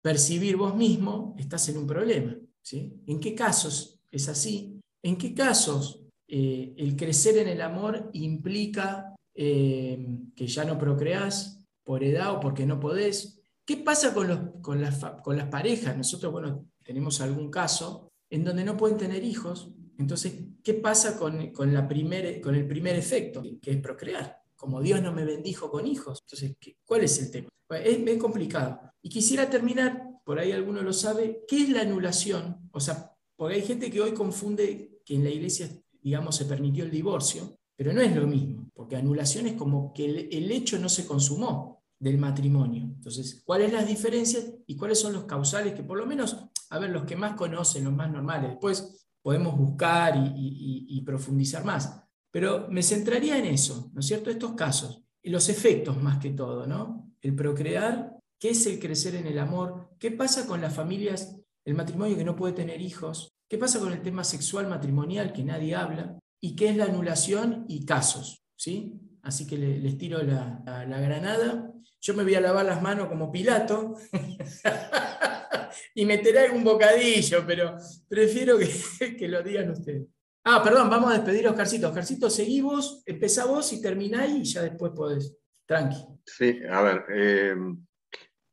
percibir vos mismo, estás en un problema. ¿sí? ¿En qué casos es así? ¿En qué casos eh, el crecer en el amor implica eh, que ya no procreás por edad o porque no podés. ¿Qué pasa con, los, con, las, con las parejas? Nosotros, bueno, tenemos algún caso en donde no pueden tener hijos. Entonces, ¿qué pasa con, con, la primer, con el primer efecto, que es procrear? Como Dios no me bendijo con hijos. Entonces, ¿cuál es el tema? Es, complicado. Y quisiera terminar, por ahí alguno lo sabe, ¿qué es la anulación? O sea, porque hay gente que hoy confunde que en la iglesia digamos, se permitió el divorcio, pero no es lo mismo, porque anulación es como que el, hecho no se consumó del matrimonio. Entonces, ¿cuáles las diferencias y cuáles son los causales que por lo menos, a ver, los que más conocen, los más normales, después podemos buscar y, profundizar más. Pero me centraría en eso, ¿no es cierto? Estos casos, y los efectos más que todo, ¿no? El procrear, ¿qué es el crecer en el amor? ¿Qué pasa con las familias, el matrimonio que no puede tener hijos? ¿Qué pasa con el tema sexual matrimonial que nadie habla? ¿Y qué es la anulación y casos? ¿sí? Así que les tiro la, granada. Yo me voy a lavar las manos como Pilato y meteré algún bocadillo, pero prefiero que, que, lo digan ustedes. Ah, perdón, vamos a despedir a Oscarcito. Oscarcito, seguí vos, empezá vos y termináis y ya después podés. Tranqui. Sí, a ver, eh,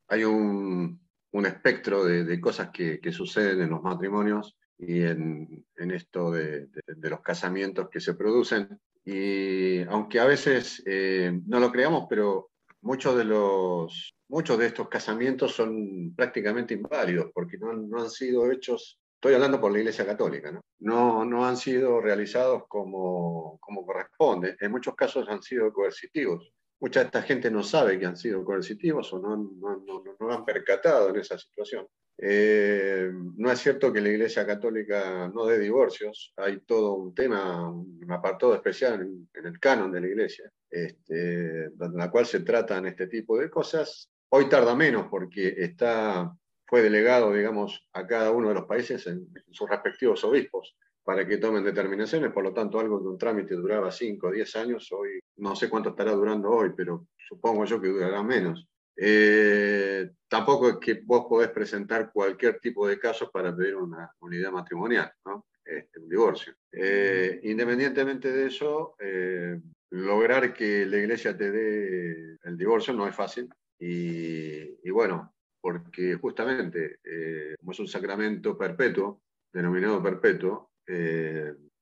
hay un, un espectro de, de cosas que, que, suceden en los matrimonios y en, en esto de, de, los casamientos que se producen. Y aunque a veces eh, no lo creamos, pero muchos de, los, muchos de estos casamientos son prácticamente inválidos porque no, no han sido hechos, estoy hablando por la Iglesia Católica, ¿no? No, no han sido realizados como, como corresponde. En muchos casos han sido coercitivos mucha de esta gente no sabe que han sido coercitivos o no, no, no, no han percatado en esa situación. Eh, no es cierto que la Iglesia Católica no dé divorcios, hay todo un tema, un apartado especial en, el canon de la Iglesia, este, en la cual se tratan este tipo de cosas hoy tarda menos porque está, fue delegado, digamos, a cada uno de los países en, sus respectivos obispos para que tomen determinaciones, por lo tanto algo que un trámite duraba 5 o 10 años, hoy no sé cuánto estará durando hoy, pero supongo yo que durará menos. Eh, tampoco es que vos podés presentar cualquier tipo de caso para pedir una unidad matrimonial, ¿no? Este, un divorcio. Eh, independientemente de eso, eh, lograr que la iglesia te dé el divorcio no es fácil. Y, bueno, porque justamente como es un sacramento perpetuo, denominado perpetuo,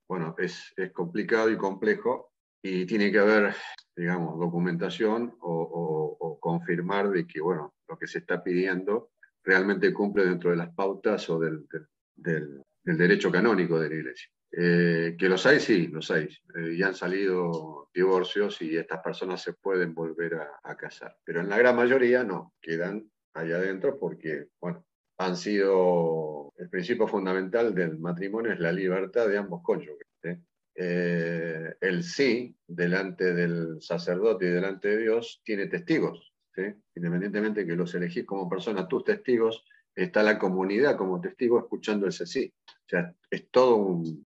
bueno, es, es complicado y complejo y tiene que haber, digamos, documentación o, confirmar de que, bueno, lo que se está pidiendo realmente cumple dentro de las pautas o del, del, derecho canónico de la Iglesia. Eh, que los hay, sí, los hay. Eh, y han salido divorcios y estas personas se pueden volver a, casar. Pero en la gran mayoría no, quedan allá adentro porque, bueno, han sido, el principio fundamental del matrimonio es la libertad de ambos cónyuges. Eh, el sí delante del sacerdote y delante de Dios tiene testigos. Independientemente de que los elegís como personas, tus testigos, está la comunidad como testigo escuchando ese sí. O sea, es todo un...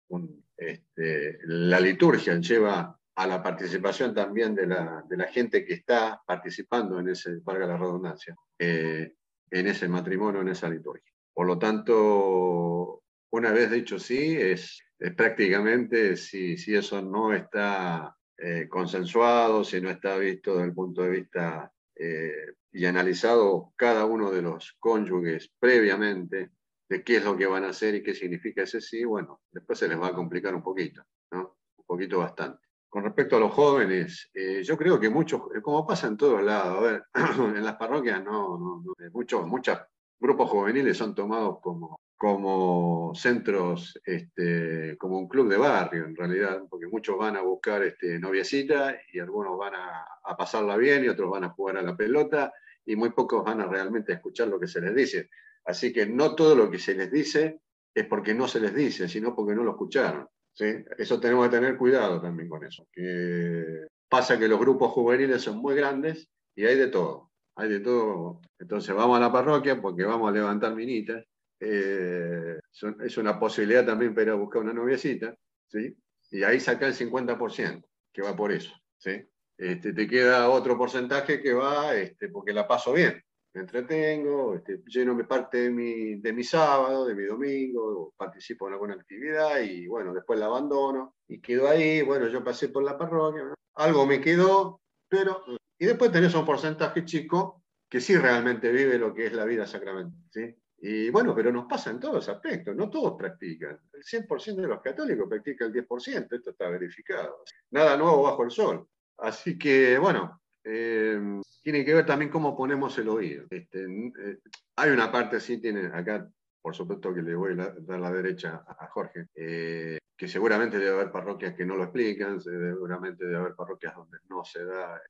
Este, la liturgia lleva a la participación también de la, de la, gente que está participando en ese, valga la redundancia, eh, en ese matrimonio, en esa liturgia. Por lo tanto, una vez dicho sí, es es prácticamente si, si eso no está eh, consensuado, si no está visto desde el punto de vista eh, y analizado cada uno de los cónyuges previamente de qué es lo que van a hacer y qué significa ese sí, bueno, después se les va a complicar un poquito, ¿no? Un poquito bastante. Con respecto a los jóvenes, eh, yo creo que muchos, como pasa en todos lados, a ver, en las parroquias no, no, no muchos, muchos grupos juveniles son tomados como como centros, este, como un club de barrio en realidad, porque muchos van a buscar este, noviecita y algunos van a, pasarla bien y otros van a jugar a la pelota y muy pocos van a realmente escuchar lo que se les dice. Así que no todo lo que se les dice es porque no se les dice, sino porque no lo escucharon. ¿sí? Eso tenemos que tener cuidado también con eso. Que pasa que los grupos juveniles son muy grandes y hay de todo. Hay de todo. Entonces vamos a la parroquia porque vamos a levantar minitas eh, es una posibilidad también para ir buscar una noviecita, ¿sí? Y ahí saca el 50%, que va por eso, ¿sí? Este, te queda otro porcentaje que va este, porque la paso bien, me entretengo, este, lleno parte de mi, de mi sábado, de mi domingo, participo en alguna actividad y bueno, después la abandono y quedo ahí, bueno, yo pasé por la parroquia, algo me quedó, pero... Y después tenés un porcentaje chico que sí realmente vive lo que es la vida sacramental, ¿sí? Y bueno, pero nos pasa en todos los aspectos, no todos practican. El 100% de los católicos practica el 10%, esto está verificado. Nada nuevo bajo el sol. Así que, bueno, eh, tiene que ver también cómo ponemos el oído. Este, eh, hay una parte, sí, tiene acá, por supuesto que le voy a dar la derecha a Jorge, eh, que seguramente debe haber parroquias que no lo explican, seguramente debe haber parroquias donde no se da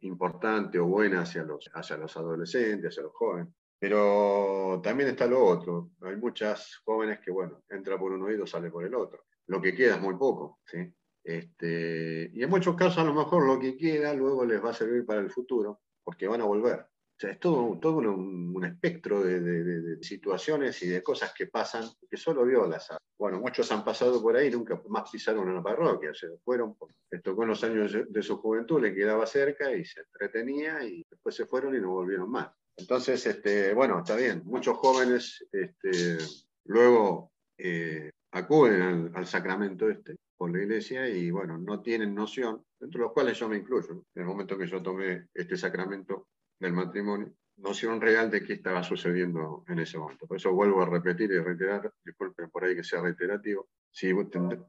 importante o buena hacia los, hacia los adolescentes, hacia los jóvenes. Pero también está lo otro. Hay muchas jóvenes que, bueno, entra por un oído, sale por el otro. Lo que queda es muy poco, ¿sí? Este, y en muchos casos a lo mejor lo que queda luego les va a servir para el futuro, porque van a volver. O sea, es todo, todo un, espectro de, situaciones y de cosas que pasan que solo sabe. Bueno, muchos han pasado por ahí y nunca más pisaron una parroquia. Se fueron, les tocó en los años de su juventud, le quedaba cerca y se entretenía y después se fueron y no volvieron más. Entonces, este, bueno, está bien. Muchos jóvenes este, luego eh, acuden al, sacramento este por la iglesia y, bueno, no tienen noción, entre los cuales yo me incluyo, en el momento que yo tomé este sacramento del matrimonio, noción real de qué estaba sucediendo en ese momento. Por eso vuelvo a repetir y reiterar, disculpen por ahí que sea reiterativo, si,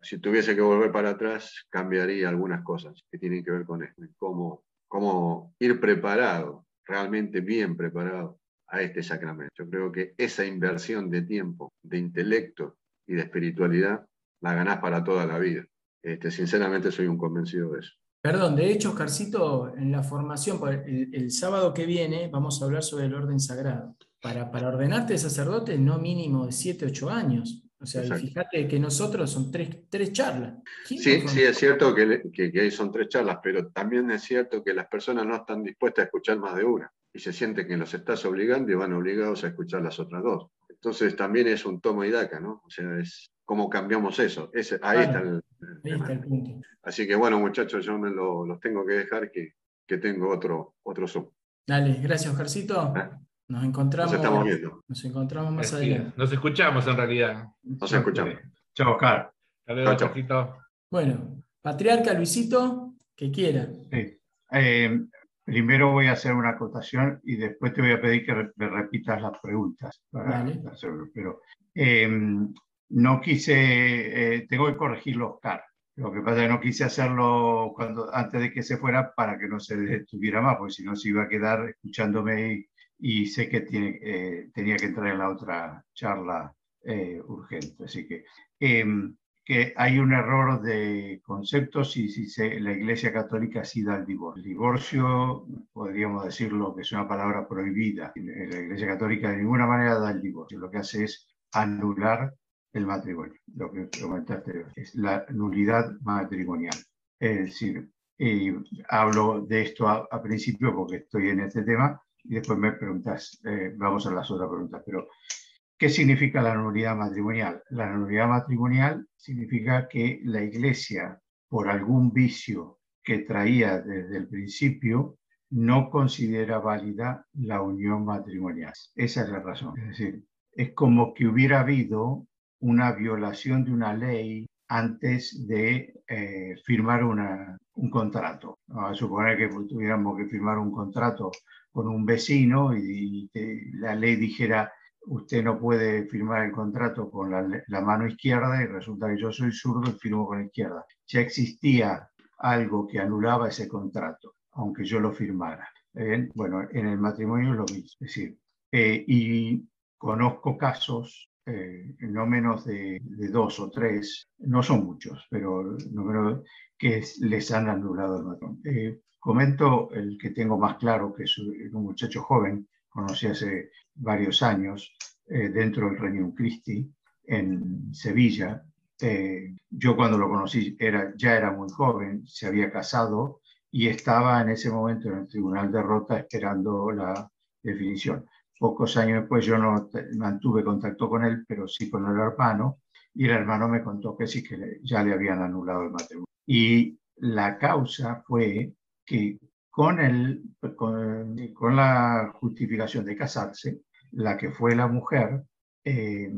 si tuviese que volver para atrás, cambiaría algunas cosas que tienen que ver con cómo, cómo ir preparado realmente bien preparado a este sacramento. Yo creo que esa inversión de tiempo, de intelecto y de espiritualidad la ganás para toda la vida. Este, sinceramente soy un convencido de eso. Perdón, de hecho, Oscarcito, en la formación, el, sábado que viene vamos a hablar sobre el orden sagrado. Para, para ordenarte sacerdote, no mínimo de 7, 8 años. O sea, fíjate que nosotros son tres, tres charlas. Sí, sí, es cierto que, que, que, ahí son tres charlas, pero también es cierto que las personas no están dispuestas a escuchar más de una. y se siente que los estás obligando y van obligados a escuchar las otras dos. Entonces también es un tomo y daca, ¿no? O sea, es cómo cambiamos eso. ahí está, el, punto. Así que bueno, muchachos, yo me los tengo que dejar que, que tengo otro, otro Zoom. Dale, gracias, Ojarcito. Ah. Nos encontramos. Nos estamos viendo. Nos encontramos más adelante. Nos escuchamos en realidad. Nos escuchamos. Chao, Oscar. Hasta Bueno, Patriarca Luisito, que quiera. Eh, primero voy a hacer una acotación y después te voy a pedir que me repitas las preguntas. Pero em, no quise, eh, tengo que corregirlo, Oscar. Lo que pasa es que no quise hacerlo cuando, antes de que se fuera para que no se detuviera más, porque si no se iba a quedar escuchándome y, sé que tiene, eh, tenía que entrar en la otra charla urgente. Así que em, que hay un error de conceptos y si se, la Iglesia Católica sí da el divorcio. El divorcio, podríamos decirlo que es una palabra prohibida. La Iglesia Católica de ninguna manera da el divorcio. Lo que hace es anular el matrimonio. Lo que comentaste es la nulidad matrimonial. Es decir, y hablo de esto a, principio porque estoy en este tema y después me preguntas, eh, vamos a las otras preguntas, pero ¿Qué significa la nulidad matrimonial? La nulidad matrimonial significa que la iglesia, por algún vicio que traía desde el principio, no considera válida la unión matrimonial. Esa es la razón. Es decir, es como que hubiera habido una violación de una ley antes de eh, firmar un contrato. a suponer que tuviéramos que firmar un contrato con un vecino y la ley dijera usted no puede firmar el contrato con la, mano izquierda y resulta que yo soy zurdo y firmo con la izquierda. Ya existía algo que anulaba ese contrato, aunque yo lo firmara. Bueno, en el matrimonio lo mismo. Es decir, eh, y conozco casos, eh, no menos de, dos o tres, no son muchos, pero número que les han anulado el matrimonio. Comento el que tengo más claro, que es un muchacho joven conocí hace varios años eh, dentro del Reino Christi en Sevilla. Eh, yo cuando lo conocí era, ya era muy joven, se había casado y estaba en ese momento en el Tribunal de Rota esperando la definición. Pocos años después yo no mantuve contacto con él, pero sí con el hermano, y el hermano me contó que sí, que ya le habían anulado el matrimonio. Y la causa fue que con, el, con, la justificación de casarse, la que fue la mujer eh,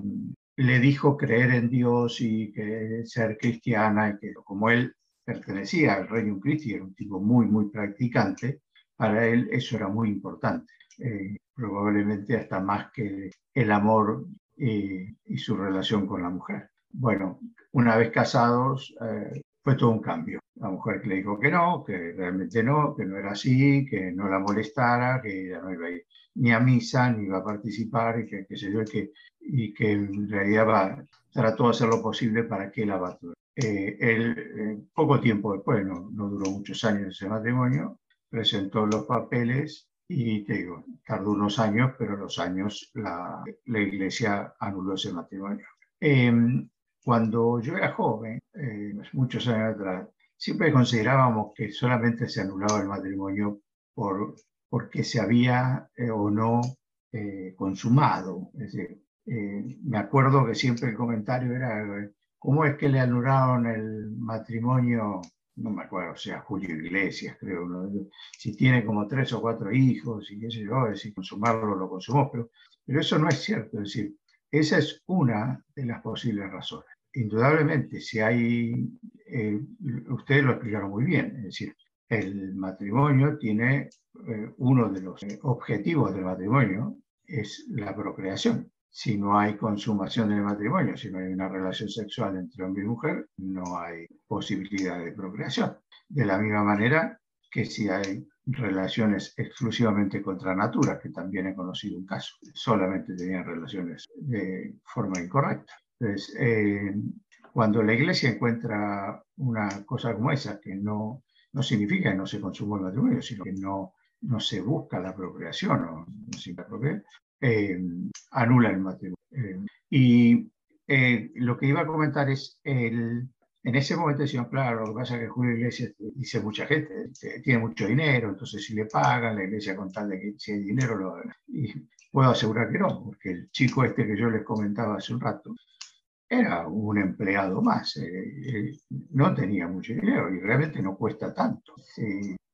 le dijo creer en Dios y que ser cristiana, y que como él pertenecía al reino cristiano, era un tipo muy, muy practicante, para él eso era muy importante, eh, probablemente hasta más que el amor y, su relación con la mujer. Bueno, una vez casados, eh, fue todo un cambio. La mujer que le dijo que no, que realmente no, que no era así, que no la molestara, que ella no iba a ir ni a misa, ni iba a participar, y que, se yo, y que, y que en realidad va, trató de hacer lo posible para que la abandonara. Eh, él, eh, poco tiempo después, no, no duró muchos años ese matrimonio, presentó los papeles y te digo, tardó unos años, pero los años la, la iglesia anuló ese matrimonio. Eh, cuando yo era joven, eh, muchos años atrás, siempre considerábamos que solamente se anulaba el matrimonio por, porque se había eh, o no eh, consumado. Es decir, me acuerdo que siempre el comentario era, ¿cómo es que le anularon el matrimonio? No me acuerdo, o sea, Julio Iglesias, creo, si tiene como tres o cuatro hijos y qué sé yo, decir, consumarlo lo consumó, pero, pero eso no es cierto, es decir, esa es una de las posibles razones. Indudablemente, si hay, eh, ustedes lo explicaron muy bien, es decir, el matrimonio tiene eh, uno de los eh, objetivos del matrimonio es la procreación. Si no hay consumación del matrimonio, si no hay una relación sexual entre hombre y mujer, no hay posibilidad de procreación. De la misma manera que si hay relaciones exclusivamente contra natura, que también he conocido un caso, solamente tenían relaciones de forma incorrecta. Entonces, eh, cuando la iglesia encuentra una cosa como esa, que no, no significa que no se consumó el matrimonio, sino que no, no se busca la procreación o no se procrear, eh, anula el matrimonio. Eh, y lo que iba a comentar es el, en ese momento decían, claro, lo que pasa es que Julio Iglesias, dice mucha gente, tiene mucho dinero, entonces si le pagan, la iglesia con tal de que si hay dinero, lo, y puedo asegurar que no, porque el chico este que yo les comentaba hace un rato, era un empleado más, eh, no tenía mucho dinero y realmente no cuesta tanto.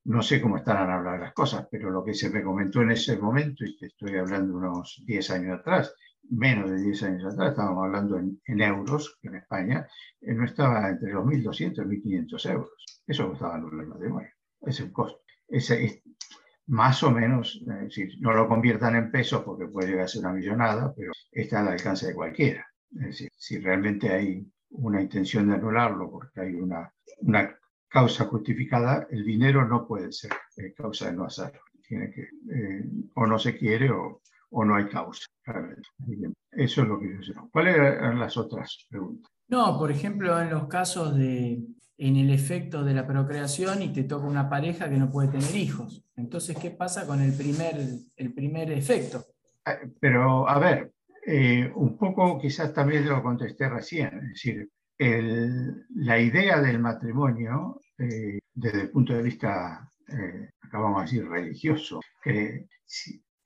no sé cómo estarán hablando las cosas, pero lo que se me comentó en ese momento, y que estoy hablando unos 10 años atrás, menos de 10 años atrás, estábamos hablando en, euros, que en España eh, no estaba entre los 1.200 y 1.500 euros. Eso costaba los matrimonios. Es el costo. Ese es más o menos, eh, no lo conviertan en pesos porque puede llegar a ser una millonada, pero está al alcance de cualquiera. Es decir, si realmente hay una intención de anularlo porque hay una, una causa justificada, el dinero no puede ser eh, causa de no hacerlo. Tiene que, o no se quiere o, o no hay causa. Eso es lo que yo sé. ¿Cuáles eran las otras preguntas? No, por ejemplo, en los casos de en el efecto de la procreación y te toca una pareja que no puede tener hijos. Entonces, ¿qué pasa con el primer, el primer efecto? Ah, pero, a ver, eh, un poco quizás también lo contesté recién, es decir, la idea del matrimonio, eh, desde el punto de vista, eh, acabamos de decir, religioso, que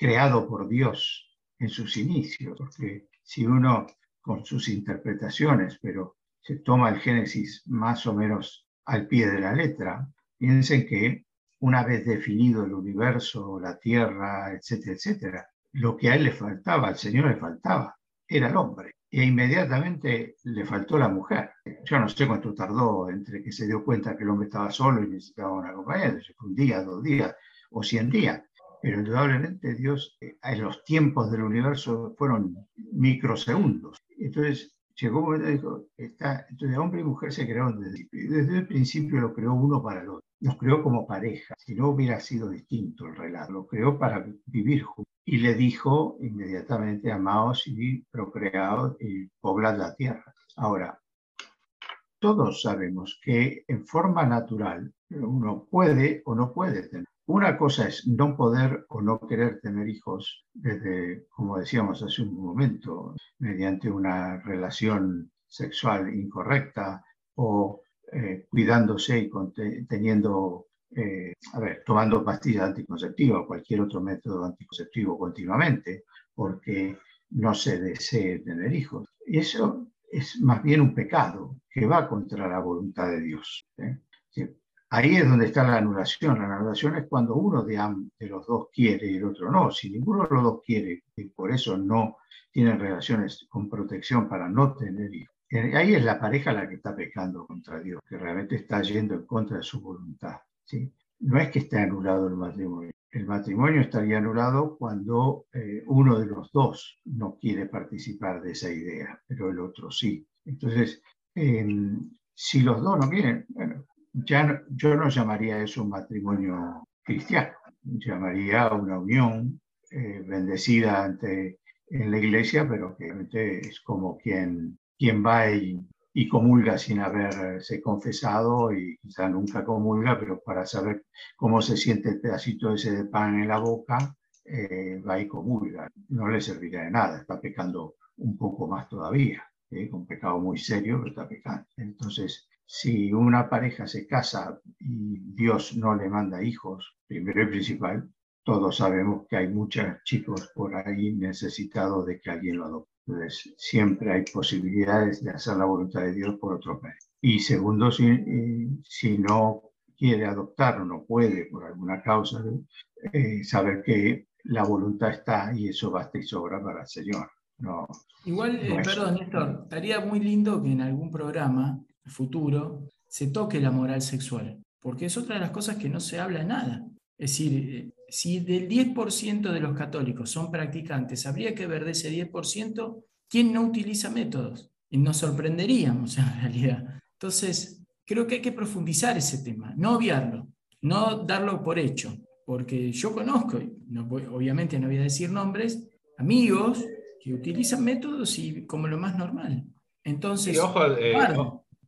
creado por Dios en sus inicios, porque si uno con sus interpretaciones, pero se toma el Génesis más o menos al pie de la letra, piensen que una vez definido el universo, la tierra, etcétera, etcétera, lo que a él le faltaba, al Señor le faltaba, era el hombre. E inmediatamente le faltó la mujer. Yo no sé cuánto tardó entre que se dio cuenta que el hombre estaba solo y necesitaba una compañera, un día, dos días o cien días pero indudablemente Dios, eh, en los tiempos del universo fueron microsegundos. Entonces llegó un momento dijo, está, entonces hombre y mujer se crearon desde, desde el principio, lo creó uno para el otro. Nos creó como pareja, si no hubiera sido distinto el relato, lo creó para vivir juntos. Y le dijo inmediatamente, amaos y procreados y poblad la tierra. Ahora, todos sabemos que en forma natural uno puede o no puede tener una cosa es no poder o no querer tener hijos desde, como decíamos hace un momento, mediante una relación sexual incorrecta o eh, cuidándose y teniendo, eh, a ver, tomando pastillas anticonceptivas o cualquier otro método anticonceptivo continuamente, porque no se desee tener hijos. Y eso es más bien un pecado que va contra la voluntad de Dios. ¿eh? Ahí es donde está la anulación. La anulación es cuando uno de, los dos quiere y el otro no. Si ninguno de los dos quiere y por eso no tienen relaciones con protección para no tener hijos, eh, ahí es la pareja la que está pecando contra Dios, que realmente está yendo en contra de su voluntad. ¿sí? No es que esté anulado el matrimonio. El matrimonio estaría anulado cuando eh, uno de los dos no quiere participar de esa idea, pero el otro sí. Entonces, em, si los dos no quieren, bueno, ya yo no llamaría eso un matrimonio cristiano, llamaría una unión eh, bendecida ante, en la iglesia, pero que es como quien, quien va y, y, comulga sin haberse confesado y quizá nunca comulga, pero para saber cómo se siente el pedacito ese de pan en la boca, eh, va y comulga. No le serviría de nada, está pecando un poco más todavía, ¿eh? pecado muy serio, pero está pecando. Entonces, si una pareja se casa y Dios no le manda hijos, primero y principal, todos sabemos que hay muchos chicos por ahí necesitados de que alguien lo adopte. Entonces, siempre hay posibilidades de hacer la voluntad de Dios por otro medio. Y segundo, si, si no quiere adoptar o no puede por alguna causa, eh, saber que la voluntad está y eso basta y sobra para el Señor. No, Igual, eh, perdón, Néstor, estaría muy lindo que en algún programa futuro, se toque la moral sexual, porque es otra de las cosas que no se habla nada. Es decir, eh, si del 10% de los católicos son practicantes, habría que ver de ese 10% quién no utiliza métodos. Y nos sorprenderíamos en realidad. Entonces, creo que hay que profundizar ese tema, no obviarlo, no darlo por hecho, porque yo conozco, obviamente no voy a decir nombres, amigos que utilizan métodos y como lo más normal. Entonces, eh,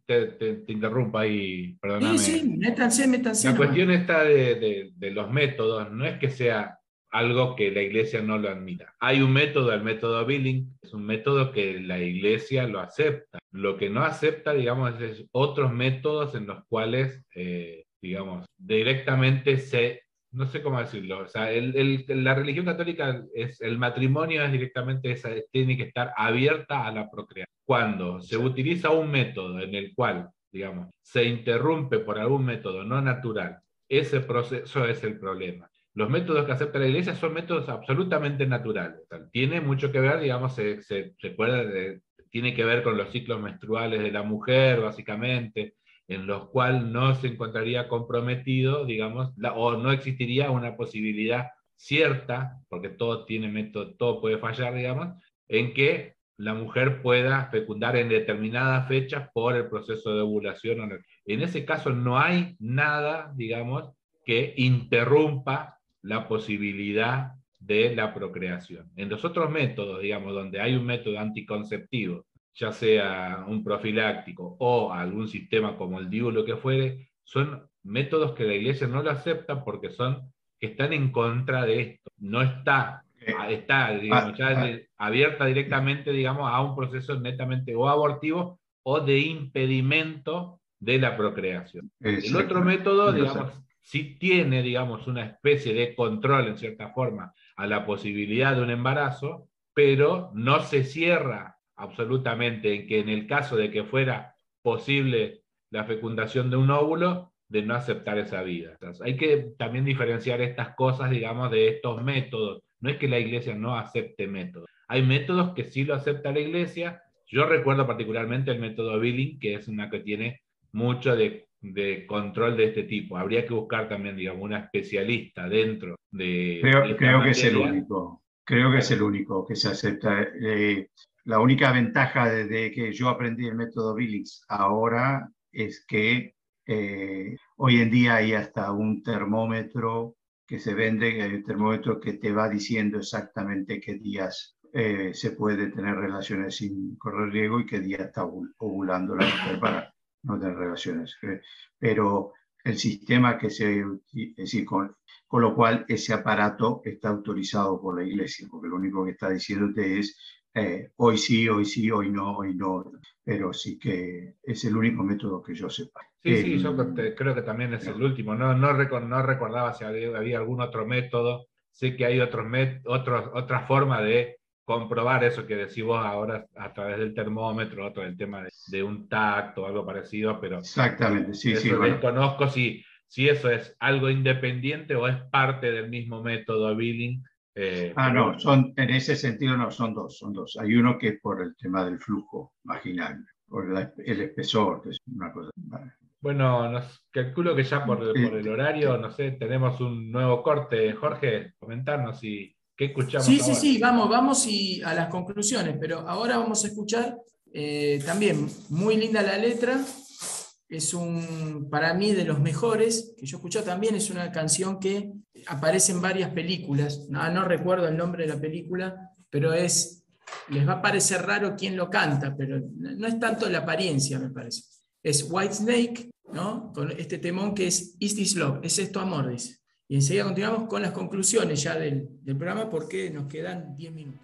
te, te, interrumpo ahí, perdóname. Sí, sí, métanse, métanse. La cuestión está de, de, los métodos, no es que sea algo que la iglesia no lo admita. Hay un método, el método Billing, es un método que la iglesia lo acepta. Lo que no acepta, digamos, es otros métodos en los cuales, eh, digamos, directamente se, no sé cómo decirlo, o sea, la religión católica es, el matrimonio es directamente, esa, tiene que estar abierta a la procreación. Cuando se utiliza un método en el cual, digamos, se interrumpe por algún método no natural, ese proceso es el problema los métodos que acepta la iglesia son métodos absolutamente naturales. tiene mucho que ver, digamos, se, se, puede, tiene que ver con los ciclos menstruales de la mujer, básicamente, en los cuales no se encontraría comprometido, digamos, o no existiría una posibilidad cierta, porque todo tiene método, todo puede fallar, digamos, en que la mujer pueda fecundar en determinadas fechas por el proceso de ovulación. En ese caso no hay nada, digamos, que interrumpa la posibilidad de la procreación. En los otros métodos, digamos, donde hay un método anticonceptivo, ya sea un profiláctico o algún sistema como el DIU, que fuere, son métodos que la iglesia no lo acepta porque son que están en contra de esto. No está, está digamos, ya ah, ah. abierta directamente, digamos, a un proceso netamente o abortivo o de impedimento de la procreación. El otro método, digamos, sí tiene, digamos, una especie de control en cierta forma a la posibilidad de un embarazo, pero no se cierra absolutamente en que en el caso de que fuera posible la fecundación de un óvulo, de no aceptar esa vida. hay que también diferenciar estas cosas, digamos, de estos métodos. No es que la iglesia no acepte métodos. Hay métodos que sí lo acepta la iglesia. Yo recuerdo particularmente el método Billing, que es una que tiene mucho de de control de este tipo. Habría que buscar también, digamos, una especialista dentro de... Creo, creo que es el único, creo que es el único que se acepta. Eh, la única ventaja de, que yo aprendí el método Billings ahora es que eh, hoy en día hay hasta un termómetro que se vende, el termómetro que te va diciendo exactamente qué días eh, se puede tener relaciones sin correr riesgo y qué día está ovulando la mujer para no tener relaciones. Eh, pero el sistema que se, es decir, con, con, lo cual ese aparato está autorizado por la iglesia, porque lo único que está diciéndote es eh, hoy sí, hoy sí, hoy no, hoy no, pero sí que es el único método que yo sepa. Sí, sí, yo creo que también es el último. No, no, no recordaba si había, había, algún otro método. Sé que hay otros, otros, otra forma de comprobar eso que decís vos ahora a través del termómetro, otro del tema de, un tacto o algo parecido, pero exactamente, sí, sí. Desconozco si, si eso es algo independiente o es parte del mismo método Billing. Eh, ah, no, son, en ese sentido no, son dos, son dos. Hay uno que es por el tema del flujo vaginal, por el espesor, que es una cosa. Bueno, nos calculo que ya por, por el horario, no sé, tenemos un nuevo corte. Jorge, comentarnos si ¿Qué escuchamos? Sí, sí, sí, vamos, vamos y a las conclusiones, pero ahora vamos a escuchar eh, también muy linda la letra. Es un, para mí, de los mejores que yo escuché también. Es una canción que aparece en varias películas. No, no recuerdo el nombre de la película, pero es, les va a parecer raro quién lo canta, pero no es tanto la apariencia, me parece. Es White Snake, ¿no? Con este temón que es Is This Love, es esto amor, dice. Y enseguida continuamos con las conclusiones ya del, del programa porque nos quedan 10 minutos.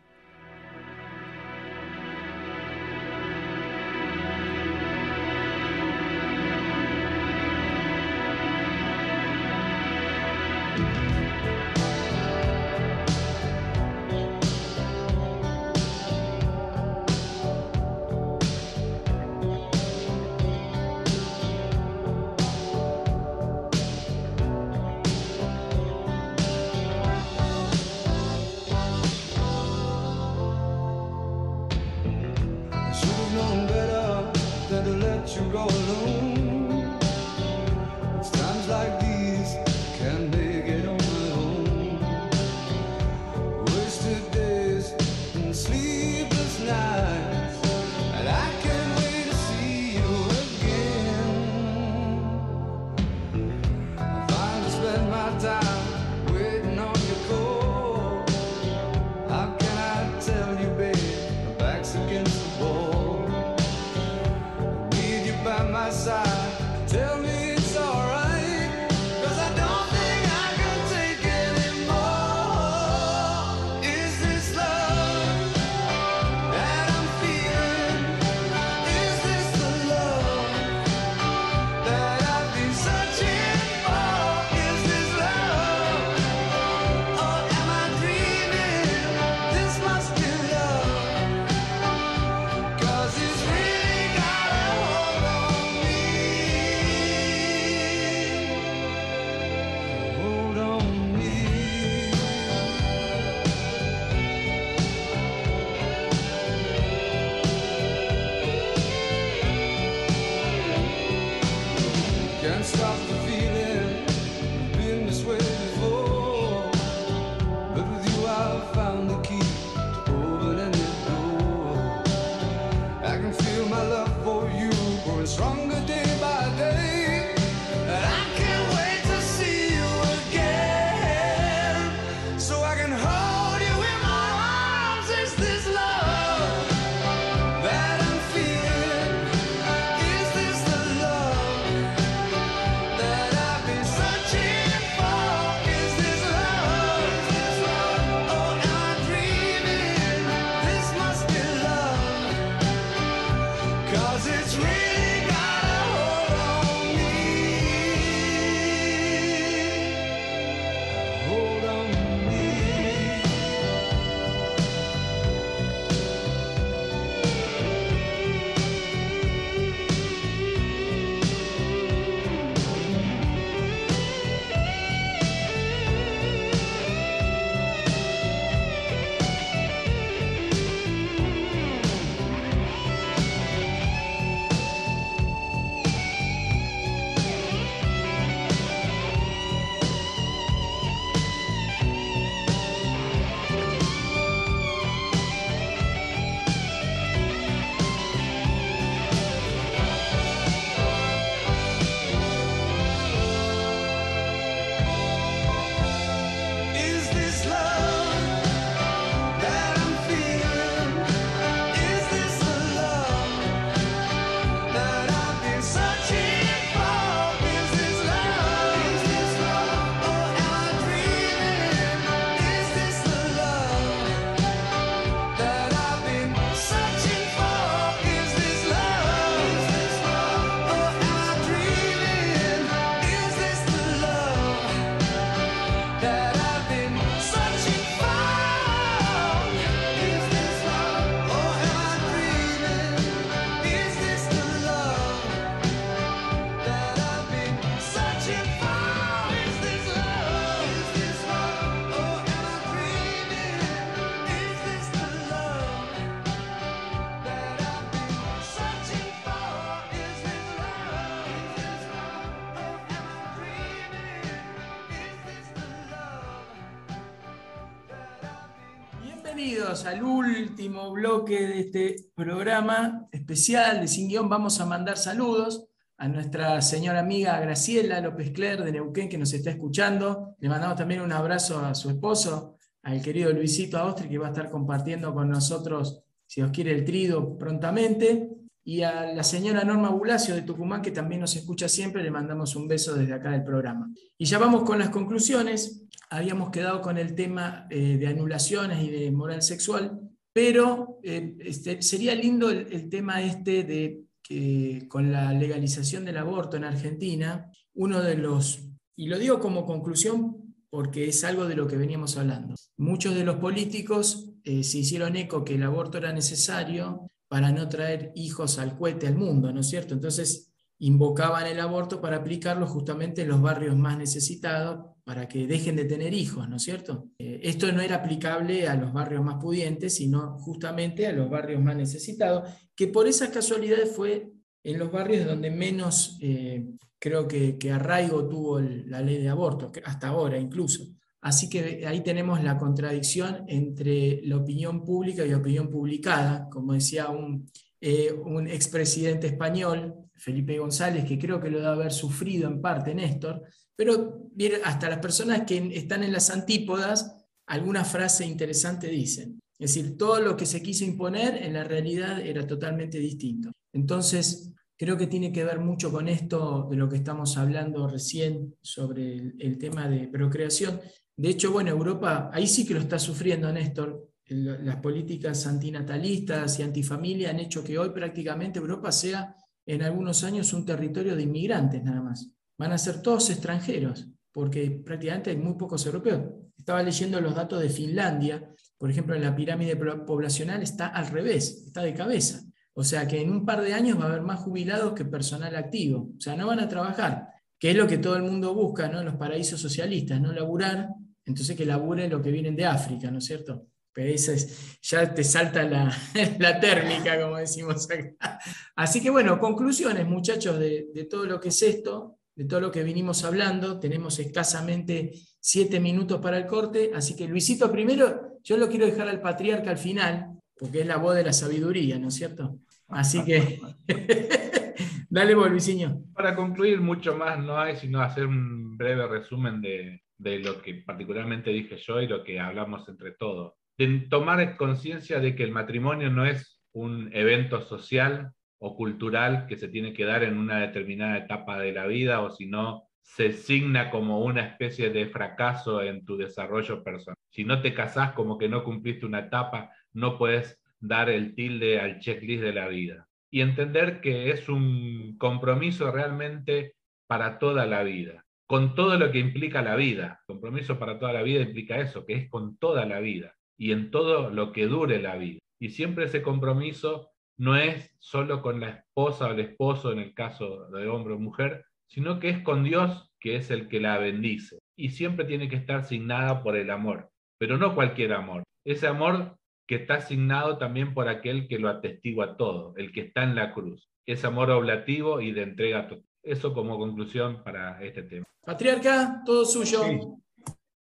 Al último bloque de este programa especial de Sin Guión. Vamos a mandar saludos a nuestra señora amiga Graciela López Cler de Neuquén que nos está escuchando. Le mandamos también un abrazo a su esposo, al querido Luisito Austri, que va a estar compartiendo con nosotros, si os quiere, el trido prontamente. Y a la señora Norma Bulacio de Tucumán, que también nos escucha siempre, le mandamos un beso desde acá del programa. Y ya vamos con las conclusiones. Habíamos quedado con el tema eh, de anulaciones y de moral sexual, pero eh, este, sería lindo el, tema este de que con la legalización del aborto en Argentina, uno de los, y lo digo como conclusión porque es algo de lo que veníamos hablando, muchos de los políticos eh, se hicieron eco que el aborto era necesario para no traer hijos al cohete al mundo, ¿no es cierto? Entonces invocaban el aborto para aplicarlo justamente en los barrios más necesitados, para que dejen de tener hijos, ¿no es cierto? Eh, esto no era aplicable a los barrios más pudientes, sino justamente a los barrios más necesitados, que por esas casualidades fue en los barrios donde menos eh, creo que, arraigo tuvo la ley de aborto, hasta ahora incluso. Así que ahí tenemos la contradicción entre la opinión pública y la opinión publicada, como decía un, eh, un expresidente español, Felipe González, que creo que lo debe haber sufrido en parte Néstor, pero hasta las personas que están en las antípodas, alguna frase interesante dicen. Es decir, todo lo que se quiso imponer en la realidad era totalmente distinto. Entonces, creo que tiene que ver mucho con esto de lo que estamos hablando recién sobre el, el tema de procreación. De hecho, bueno, Europa, ahí sí que lo está sufriendo Néstor, las políticas antinatalistas y antifamilia han hecho que hoy prácticamente Europa sea en algunos años un territorio de inmigrantes nada más. Van a ser todos extranjeros, porque prácticamente hay muy pocos europeos. Estaba leyendo los datos de Finlandia, por ejemplo, en la pirámide poblacional está al revés, está de cabeza. O sea que en un par de años va a haber más jubilados que personal activo. O sea, no van a trabajar, que es lo que todo el mundo busca ¿no? los paraísos socialistas, no laburar, entonces que laburen lo que vienen de África, ¿no es cierto? Pero esa es, ya te salta la, la, térmica, como decimos acá. Así que bueno, conclusiones, muchachos, de, de, todo lo que es esto, de todo lo que vinimos hablando. Tenemos escasamente siete minutos para el corte, así que Luisito, primero, yo lo quiero dejar al patriarca al final, porque es la voz de la sabiduría, ¿no es cierto? Así que, dale, Volviciño. Para concluir, mucho más no hay, sino hacer un breve resumen de, de lo que particularmente dije yo y lo que hablamos entre todos. De tomar conciencia de que el matrimonio no es un evento social o cultural que se tiene que dar en una determinada etapa de la vida o si no se signa como una especie de fracaso en tu desarrollo personal. Si no te casás como que no cumpliste una etapa, no puedes dar el tilde al checklist de la vida. Y entender que es un compromiso realmente para toda la vida, con todo lo que implica la vida. Compromiso para toda la vida implica eso, que es con toda la vida y en todo lo que dure la vida. Y siempre ese compromiso no es solo con la esposa o el esposo en el caso de hombre o mujer, sino que es con Dios, que es el que la bendice. Y siempre tiene que estar signada por el amor, pero no cualquier amor. Ese amor que está asignado también por aquel que lo atestigua todo, el que está en la cruz. Ese amor oblativo y de entrega total. Eso como conclusión para este tema. Patriarca, todo suyo. Sí.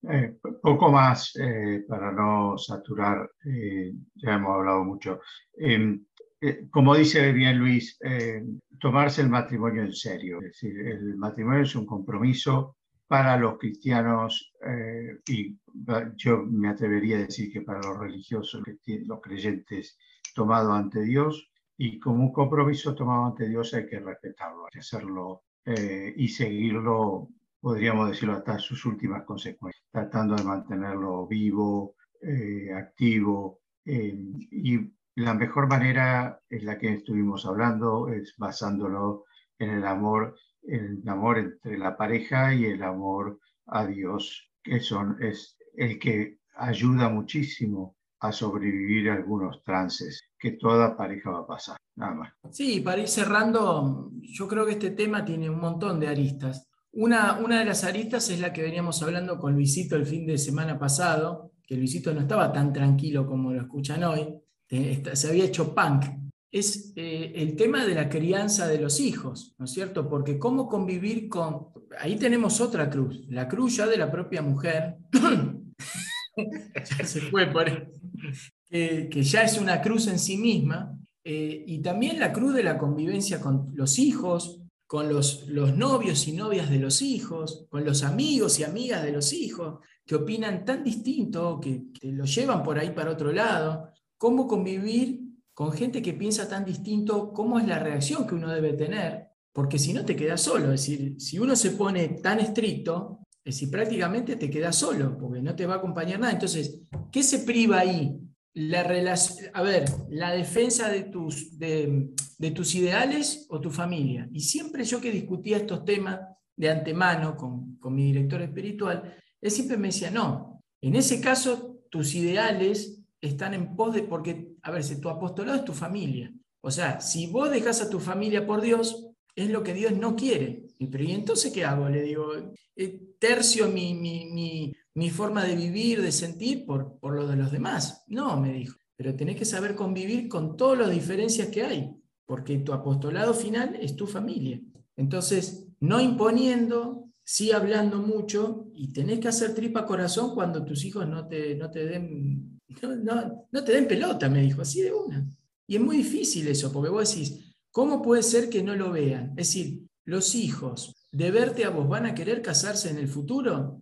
Eh, poco más eh, para no saturar, eh, ya hemos hablado mucho. Eh, eh, como dice bien Luis, eh, tomarse el matrimonio en serio. Es decir, el matrimonio es un compromiso para los cristianos eh, y yo me atrevería a decir que para los religiosos, los creyentes, tomado ante Dios y como un compromiso tomado ante Dios hay que respetarlo, hay que hacerlo eh, y seguirlo, podríamos decirlo, hasta sus últimas consecuencias, tratando de mantenerlo vivo, eh, activo eh, y la mejor manera es la que estuvimos hablando, es basándolo en el amor, el amor entre la pareja y el amor a Dios, que son, es el que ayuda muchísimo a sobrevivir algunos trances que toda pareja va a pasar, nada más. Sí, para ir cerrando, yo creo que este tema tiene un montón de aristas. Una, una de las aristas es la que veníamos hablando con Luisito el fin de semana pasado, que Luisito no estaba tan tranquilo como lo escuchan hoy, se había hecho punk. Es eh, el tema de la crianza de los hijos, ¿no es cierto? Porque cómo convivir con... Ahí tenemos otra cruz, la cruz ya de la propia mujer. se fue por Que, que ya es una cruz en sí misma, eh, y también la cruz de la convivencia con los hijos, con los, los novios y novias de los hijos, con los amigos y amigas de los hijos, que opinan tan distinto, que, que lo llevan por ahí para otro lado. Cómo convivir con gente que piensa tan distinto, cómo es la reacción que uno debe tener, porque si no te quedas solo. Es decir, si uno se pone tan estricto, es decir, prácticamente te quedas solo, porque no te va a acompañar nada. Entonces, ¿qué se priva ahí? La relac- a ver, la defensa de tus, de, de tus ideales o tu familia. Y siempre yo que discutía estos temas de antemano con, con mi director espiritual, él siempre me decía, no, en ese caso tus ideales están en pos de, porque, a ver, si tu apostolado es tu familia. O sea, si vos dejas a tu familia por Dios, es lo que Dios no quiere. Y, Pero ¿y entonces qué hago? Le digo, eh, tercio mi, mi, mi, mi forma de vivir, de sentir por, por lo de los demás. No, me dijo, pero tenés que saber convivir con todas las diferencias que hay, porque tu apostolado final es tu familia. Entonces, no imponiendo, sí hablando mucho, y tenés que hacer tripa corazón cuando tus hijos no te, no te den, no, no- no te den pelota, me dijo, así de una. Y es muy difícil eso, porque vos decís, ¿cómo puede ser que no lo vean? Es decir, los hijos de verte a vos van a querer casarse en el futuro.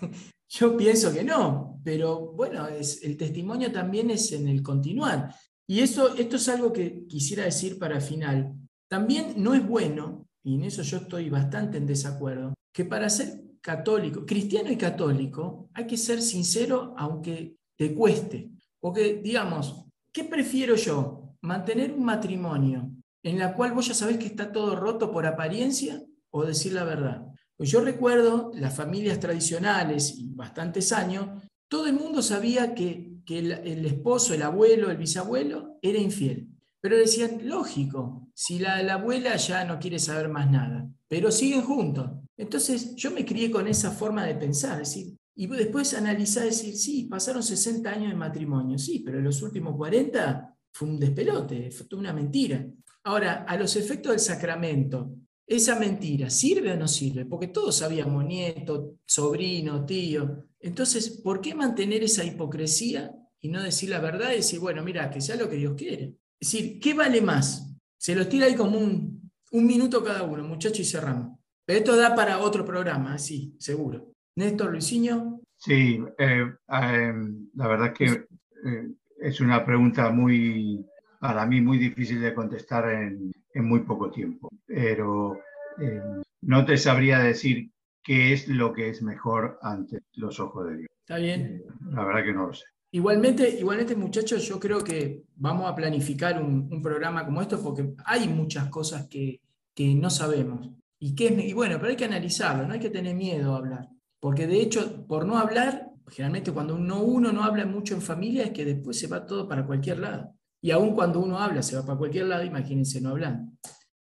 Yo pienso que no, pero bueno, es, el testimonio también es en el continuar. Y eso, esto es algo que quisiera decir para final. También no es bueno, y en eso yo estoy bastante en desacuerdo, que para ser católico, cristiano y católico, hay que ser sincero aunque te cueste. Porque, digamos, ¿qué prefiero yo? ¿Mantener un matrimonio en la cual vos ya sabés que está todo roto por apariencia o decir la verdad? Pues yo recuerdo las familias tradicionales y bastantes años, todo el mundo sabía que, que el, esposo, el abuelo, el bisabuelo era infiel. Pero decían, lógico, si la, la abuela ya no quiere saber más nada, pero siguen juntos. Entonces yo me crié con esa forma de pensar, decir, y después analizar, decir, sí, pasaron 60 años de matrimonio, sí, pero en los últimos 40 fue un despelote, fue una mentira. Ahora, a los efectos del sacramento, ¿esa mentira sirve o no sirve? Porque todos sabíamos, nieto, sobrino, tío. Entonces, ¿por qué mantener esa hipocresía y no decir la verdad y decir, bueno, mira, que sea lo que Dios quiere? Es decir, ¿qué vale más? Se los tira ahí como un, un minuto cada uno, muchachos, y cerramos. Pero esto da para otro programa, sí, seguro. Néstor, Luisinho. Sí, eh, eh, la verdad que eh, es una pregunta muy, para mí, muy difícil de contestar en, en muy poco tiempo. Pero eh, no te sabría decir qué es lo que es mejor ante los ojos de Dios. ¿Está bien? La verdad que no lo sé. Igualmente, igualmente, muchachos, yo creo que vamos a planificar un, un programa como esto porque hay muchas cosas que, que no sabemos. Y, que es- y bueno, pero hay que analizarlo, no hay que tener miedo a hablar. Porque de hecho, por no hablar, generalmente cuando uno, uno no habla mucho en familia es que después se va todo para cualquier lado. Y aún cuando uno habla se va para cualquier lado, imagínense no hablando.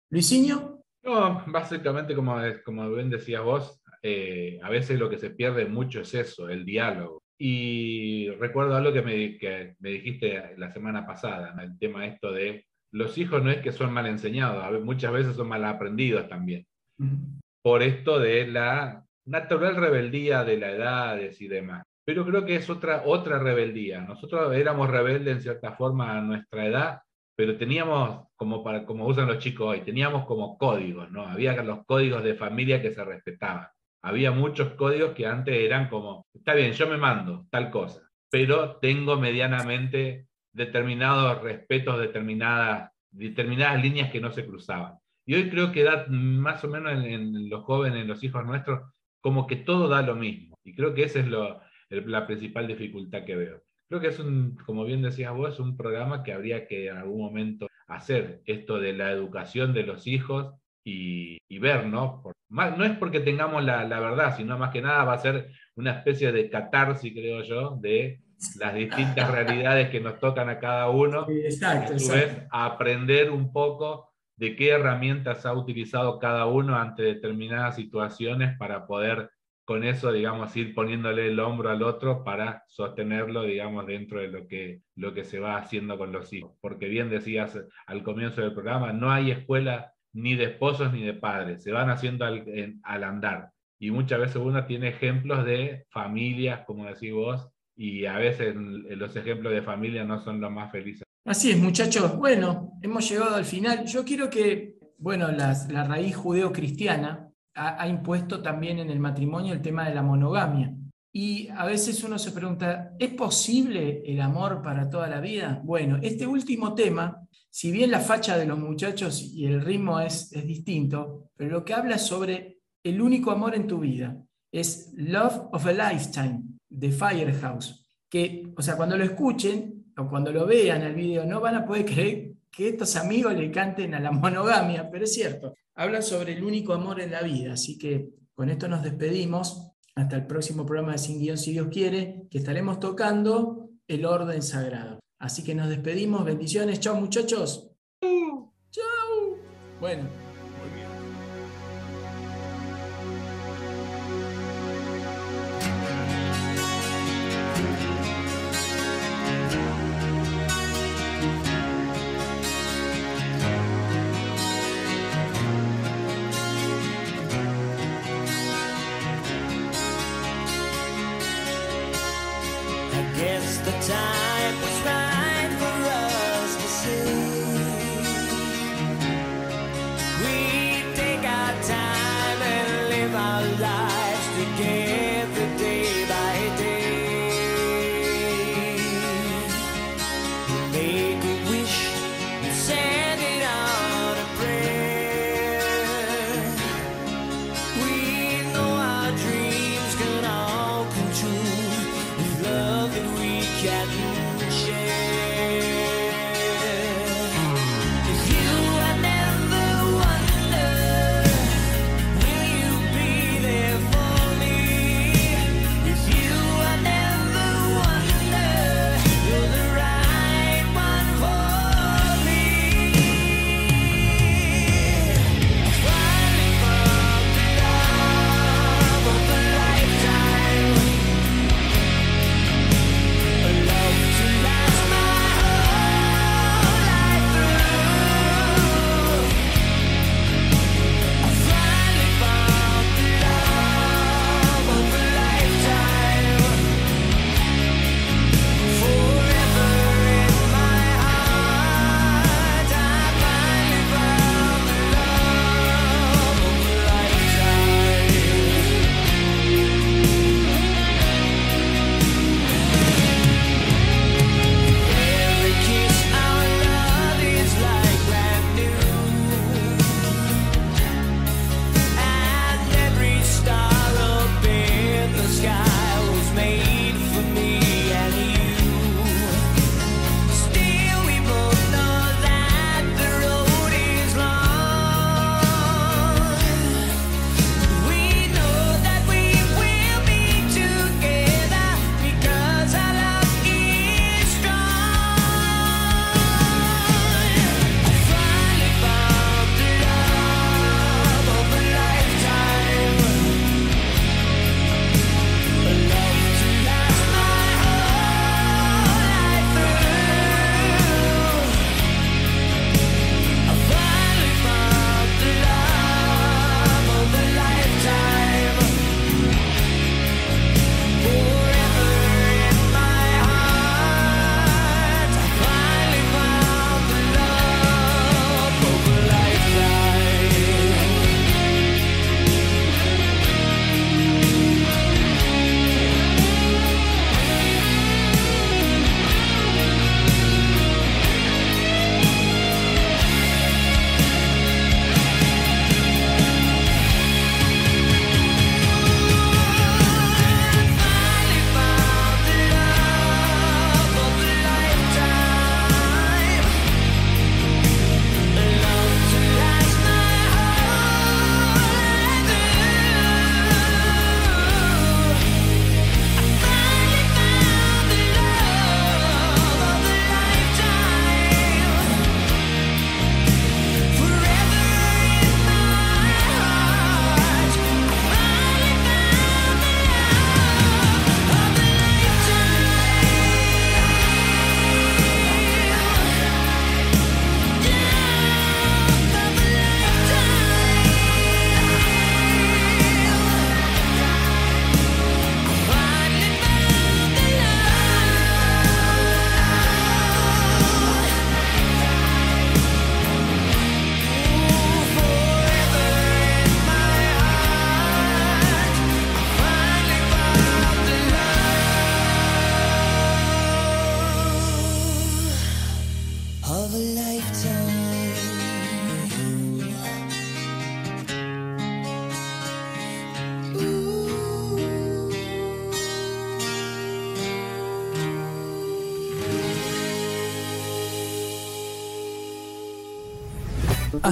Luisinho, No, básicamente, como, como bien decías vos, eh, a veces lo que se pierde mucho es eso, el diálogo. Y recuerdo algo que me, que me dijiste la semana pasada, ¿no? el tema esto de los hijos no es que son mal enseñados, a muchas veces son mal aprendidos también. Por esto de la natural rebeldía de la edades y demás. Pero creo que es otra, otra rebeldía. Nosotros éramos rebeldes en cierta forma a nuestra edad, pero teníamos, como, para, como usan los chicos hoy, teníamos como códigos, ¿no? Había los códigos de familia que se respetaban. Había muchos códigos que antes eran como, está bien, yo me mando tal cosa, pero tengo medianamente determinados respetos, determinadas, determinadas líneas que no se cruzaban. Y hoy creo que da más o menos en, en los jóvenes, en los hijos nuestros, como que todo da lo mismo. Y creo que esa es lo, el- la principal dificultad que veo. Creo que es un, como bien decías vos, un programa que habría que en algún momento hacer esto de la educación de los hijos y, y ver, ¿no? Por- más- no es porque tengamos la, la verdad, sino más que nada va a ser una especie de catarsis, creo yo, de las distintas realidades que nos tocan a cada uno exacto, y a su exacto. vez aprender un poco de qué herramientas ha utilizado cada uno ante determinadas situaciones para poder con eso, digamos, ir poniéndole el hombro al otro para sostenerlo, digamos, dentro de lo que, lo que se va haciendo con los hijos. Porque bien decías al comienzo del programa, no hay escuela ni de esposos ni de padres, se van haciendo al, al andar. Y muchas veces uno tiene ejemplos de familias, como decís vos, y a veces los ejemplos de familia no son los más felices. Así es, muchachos. Bueno, hemos llegado al final. Yo quiero que, bueno, las- la raíz judeo-cristiana ha, impuesto también en el matrimonio el tema de la monogamia. Y a veces uno se pregunta, ¿es posible el amor para toda la vida? Bueno, este último tema, si bien la facha de los muchachos y el ritmo es, es distinto, pero lo que habla es sobre el único amor en tu vida. Es Love of a Lifetime, de Firehouse. Que, o sea, cuando lo escuchen o cuando lo vean el video, no van a poder creer que estos amigos le canten a la monogamia, pero es cierto. Hablan sobre el único amor en la vida. Así que con esto nos despedimos. Hasta el próximo programa de Sin Guión, si Dios quiere, que estaremos tocando el orden sagrado. Así que nos despedimos. Bendiciones. Chao, muchachos. Chao. Bueno.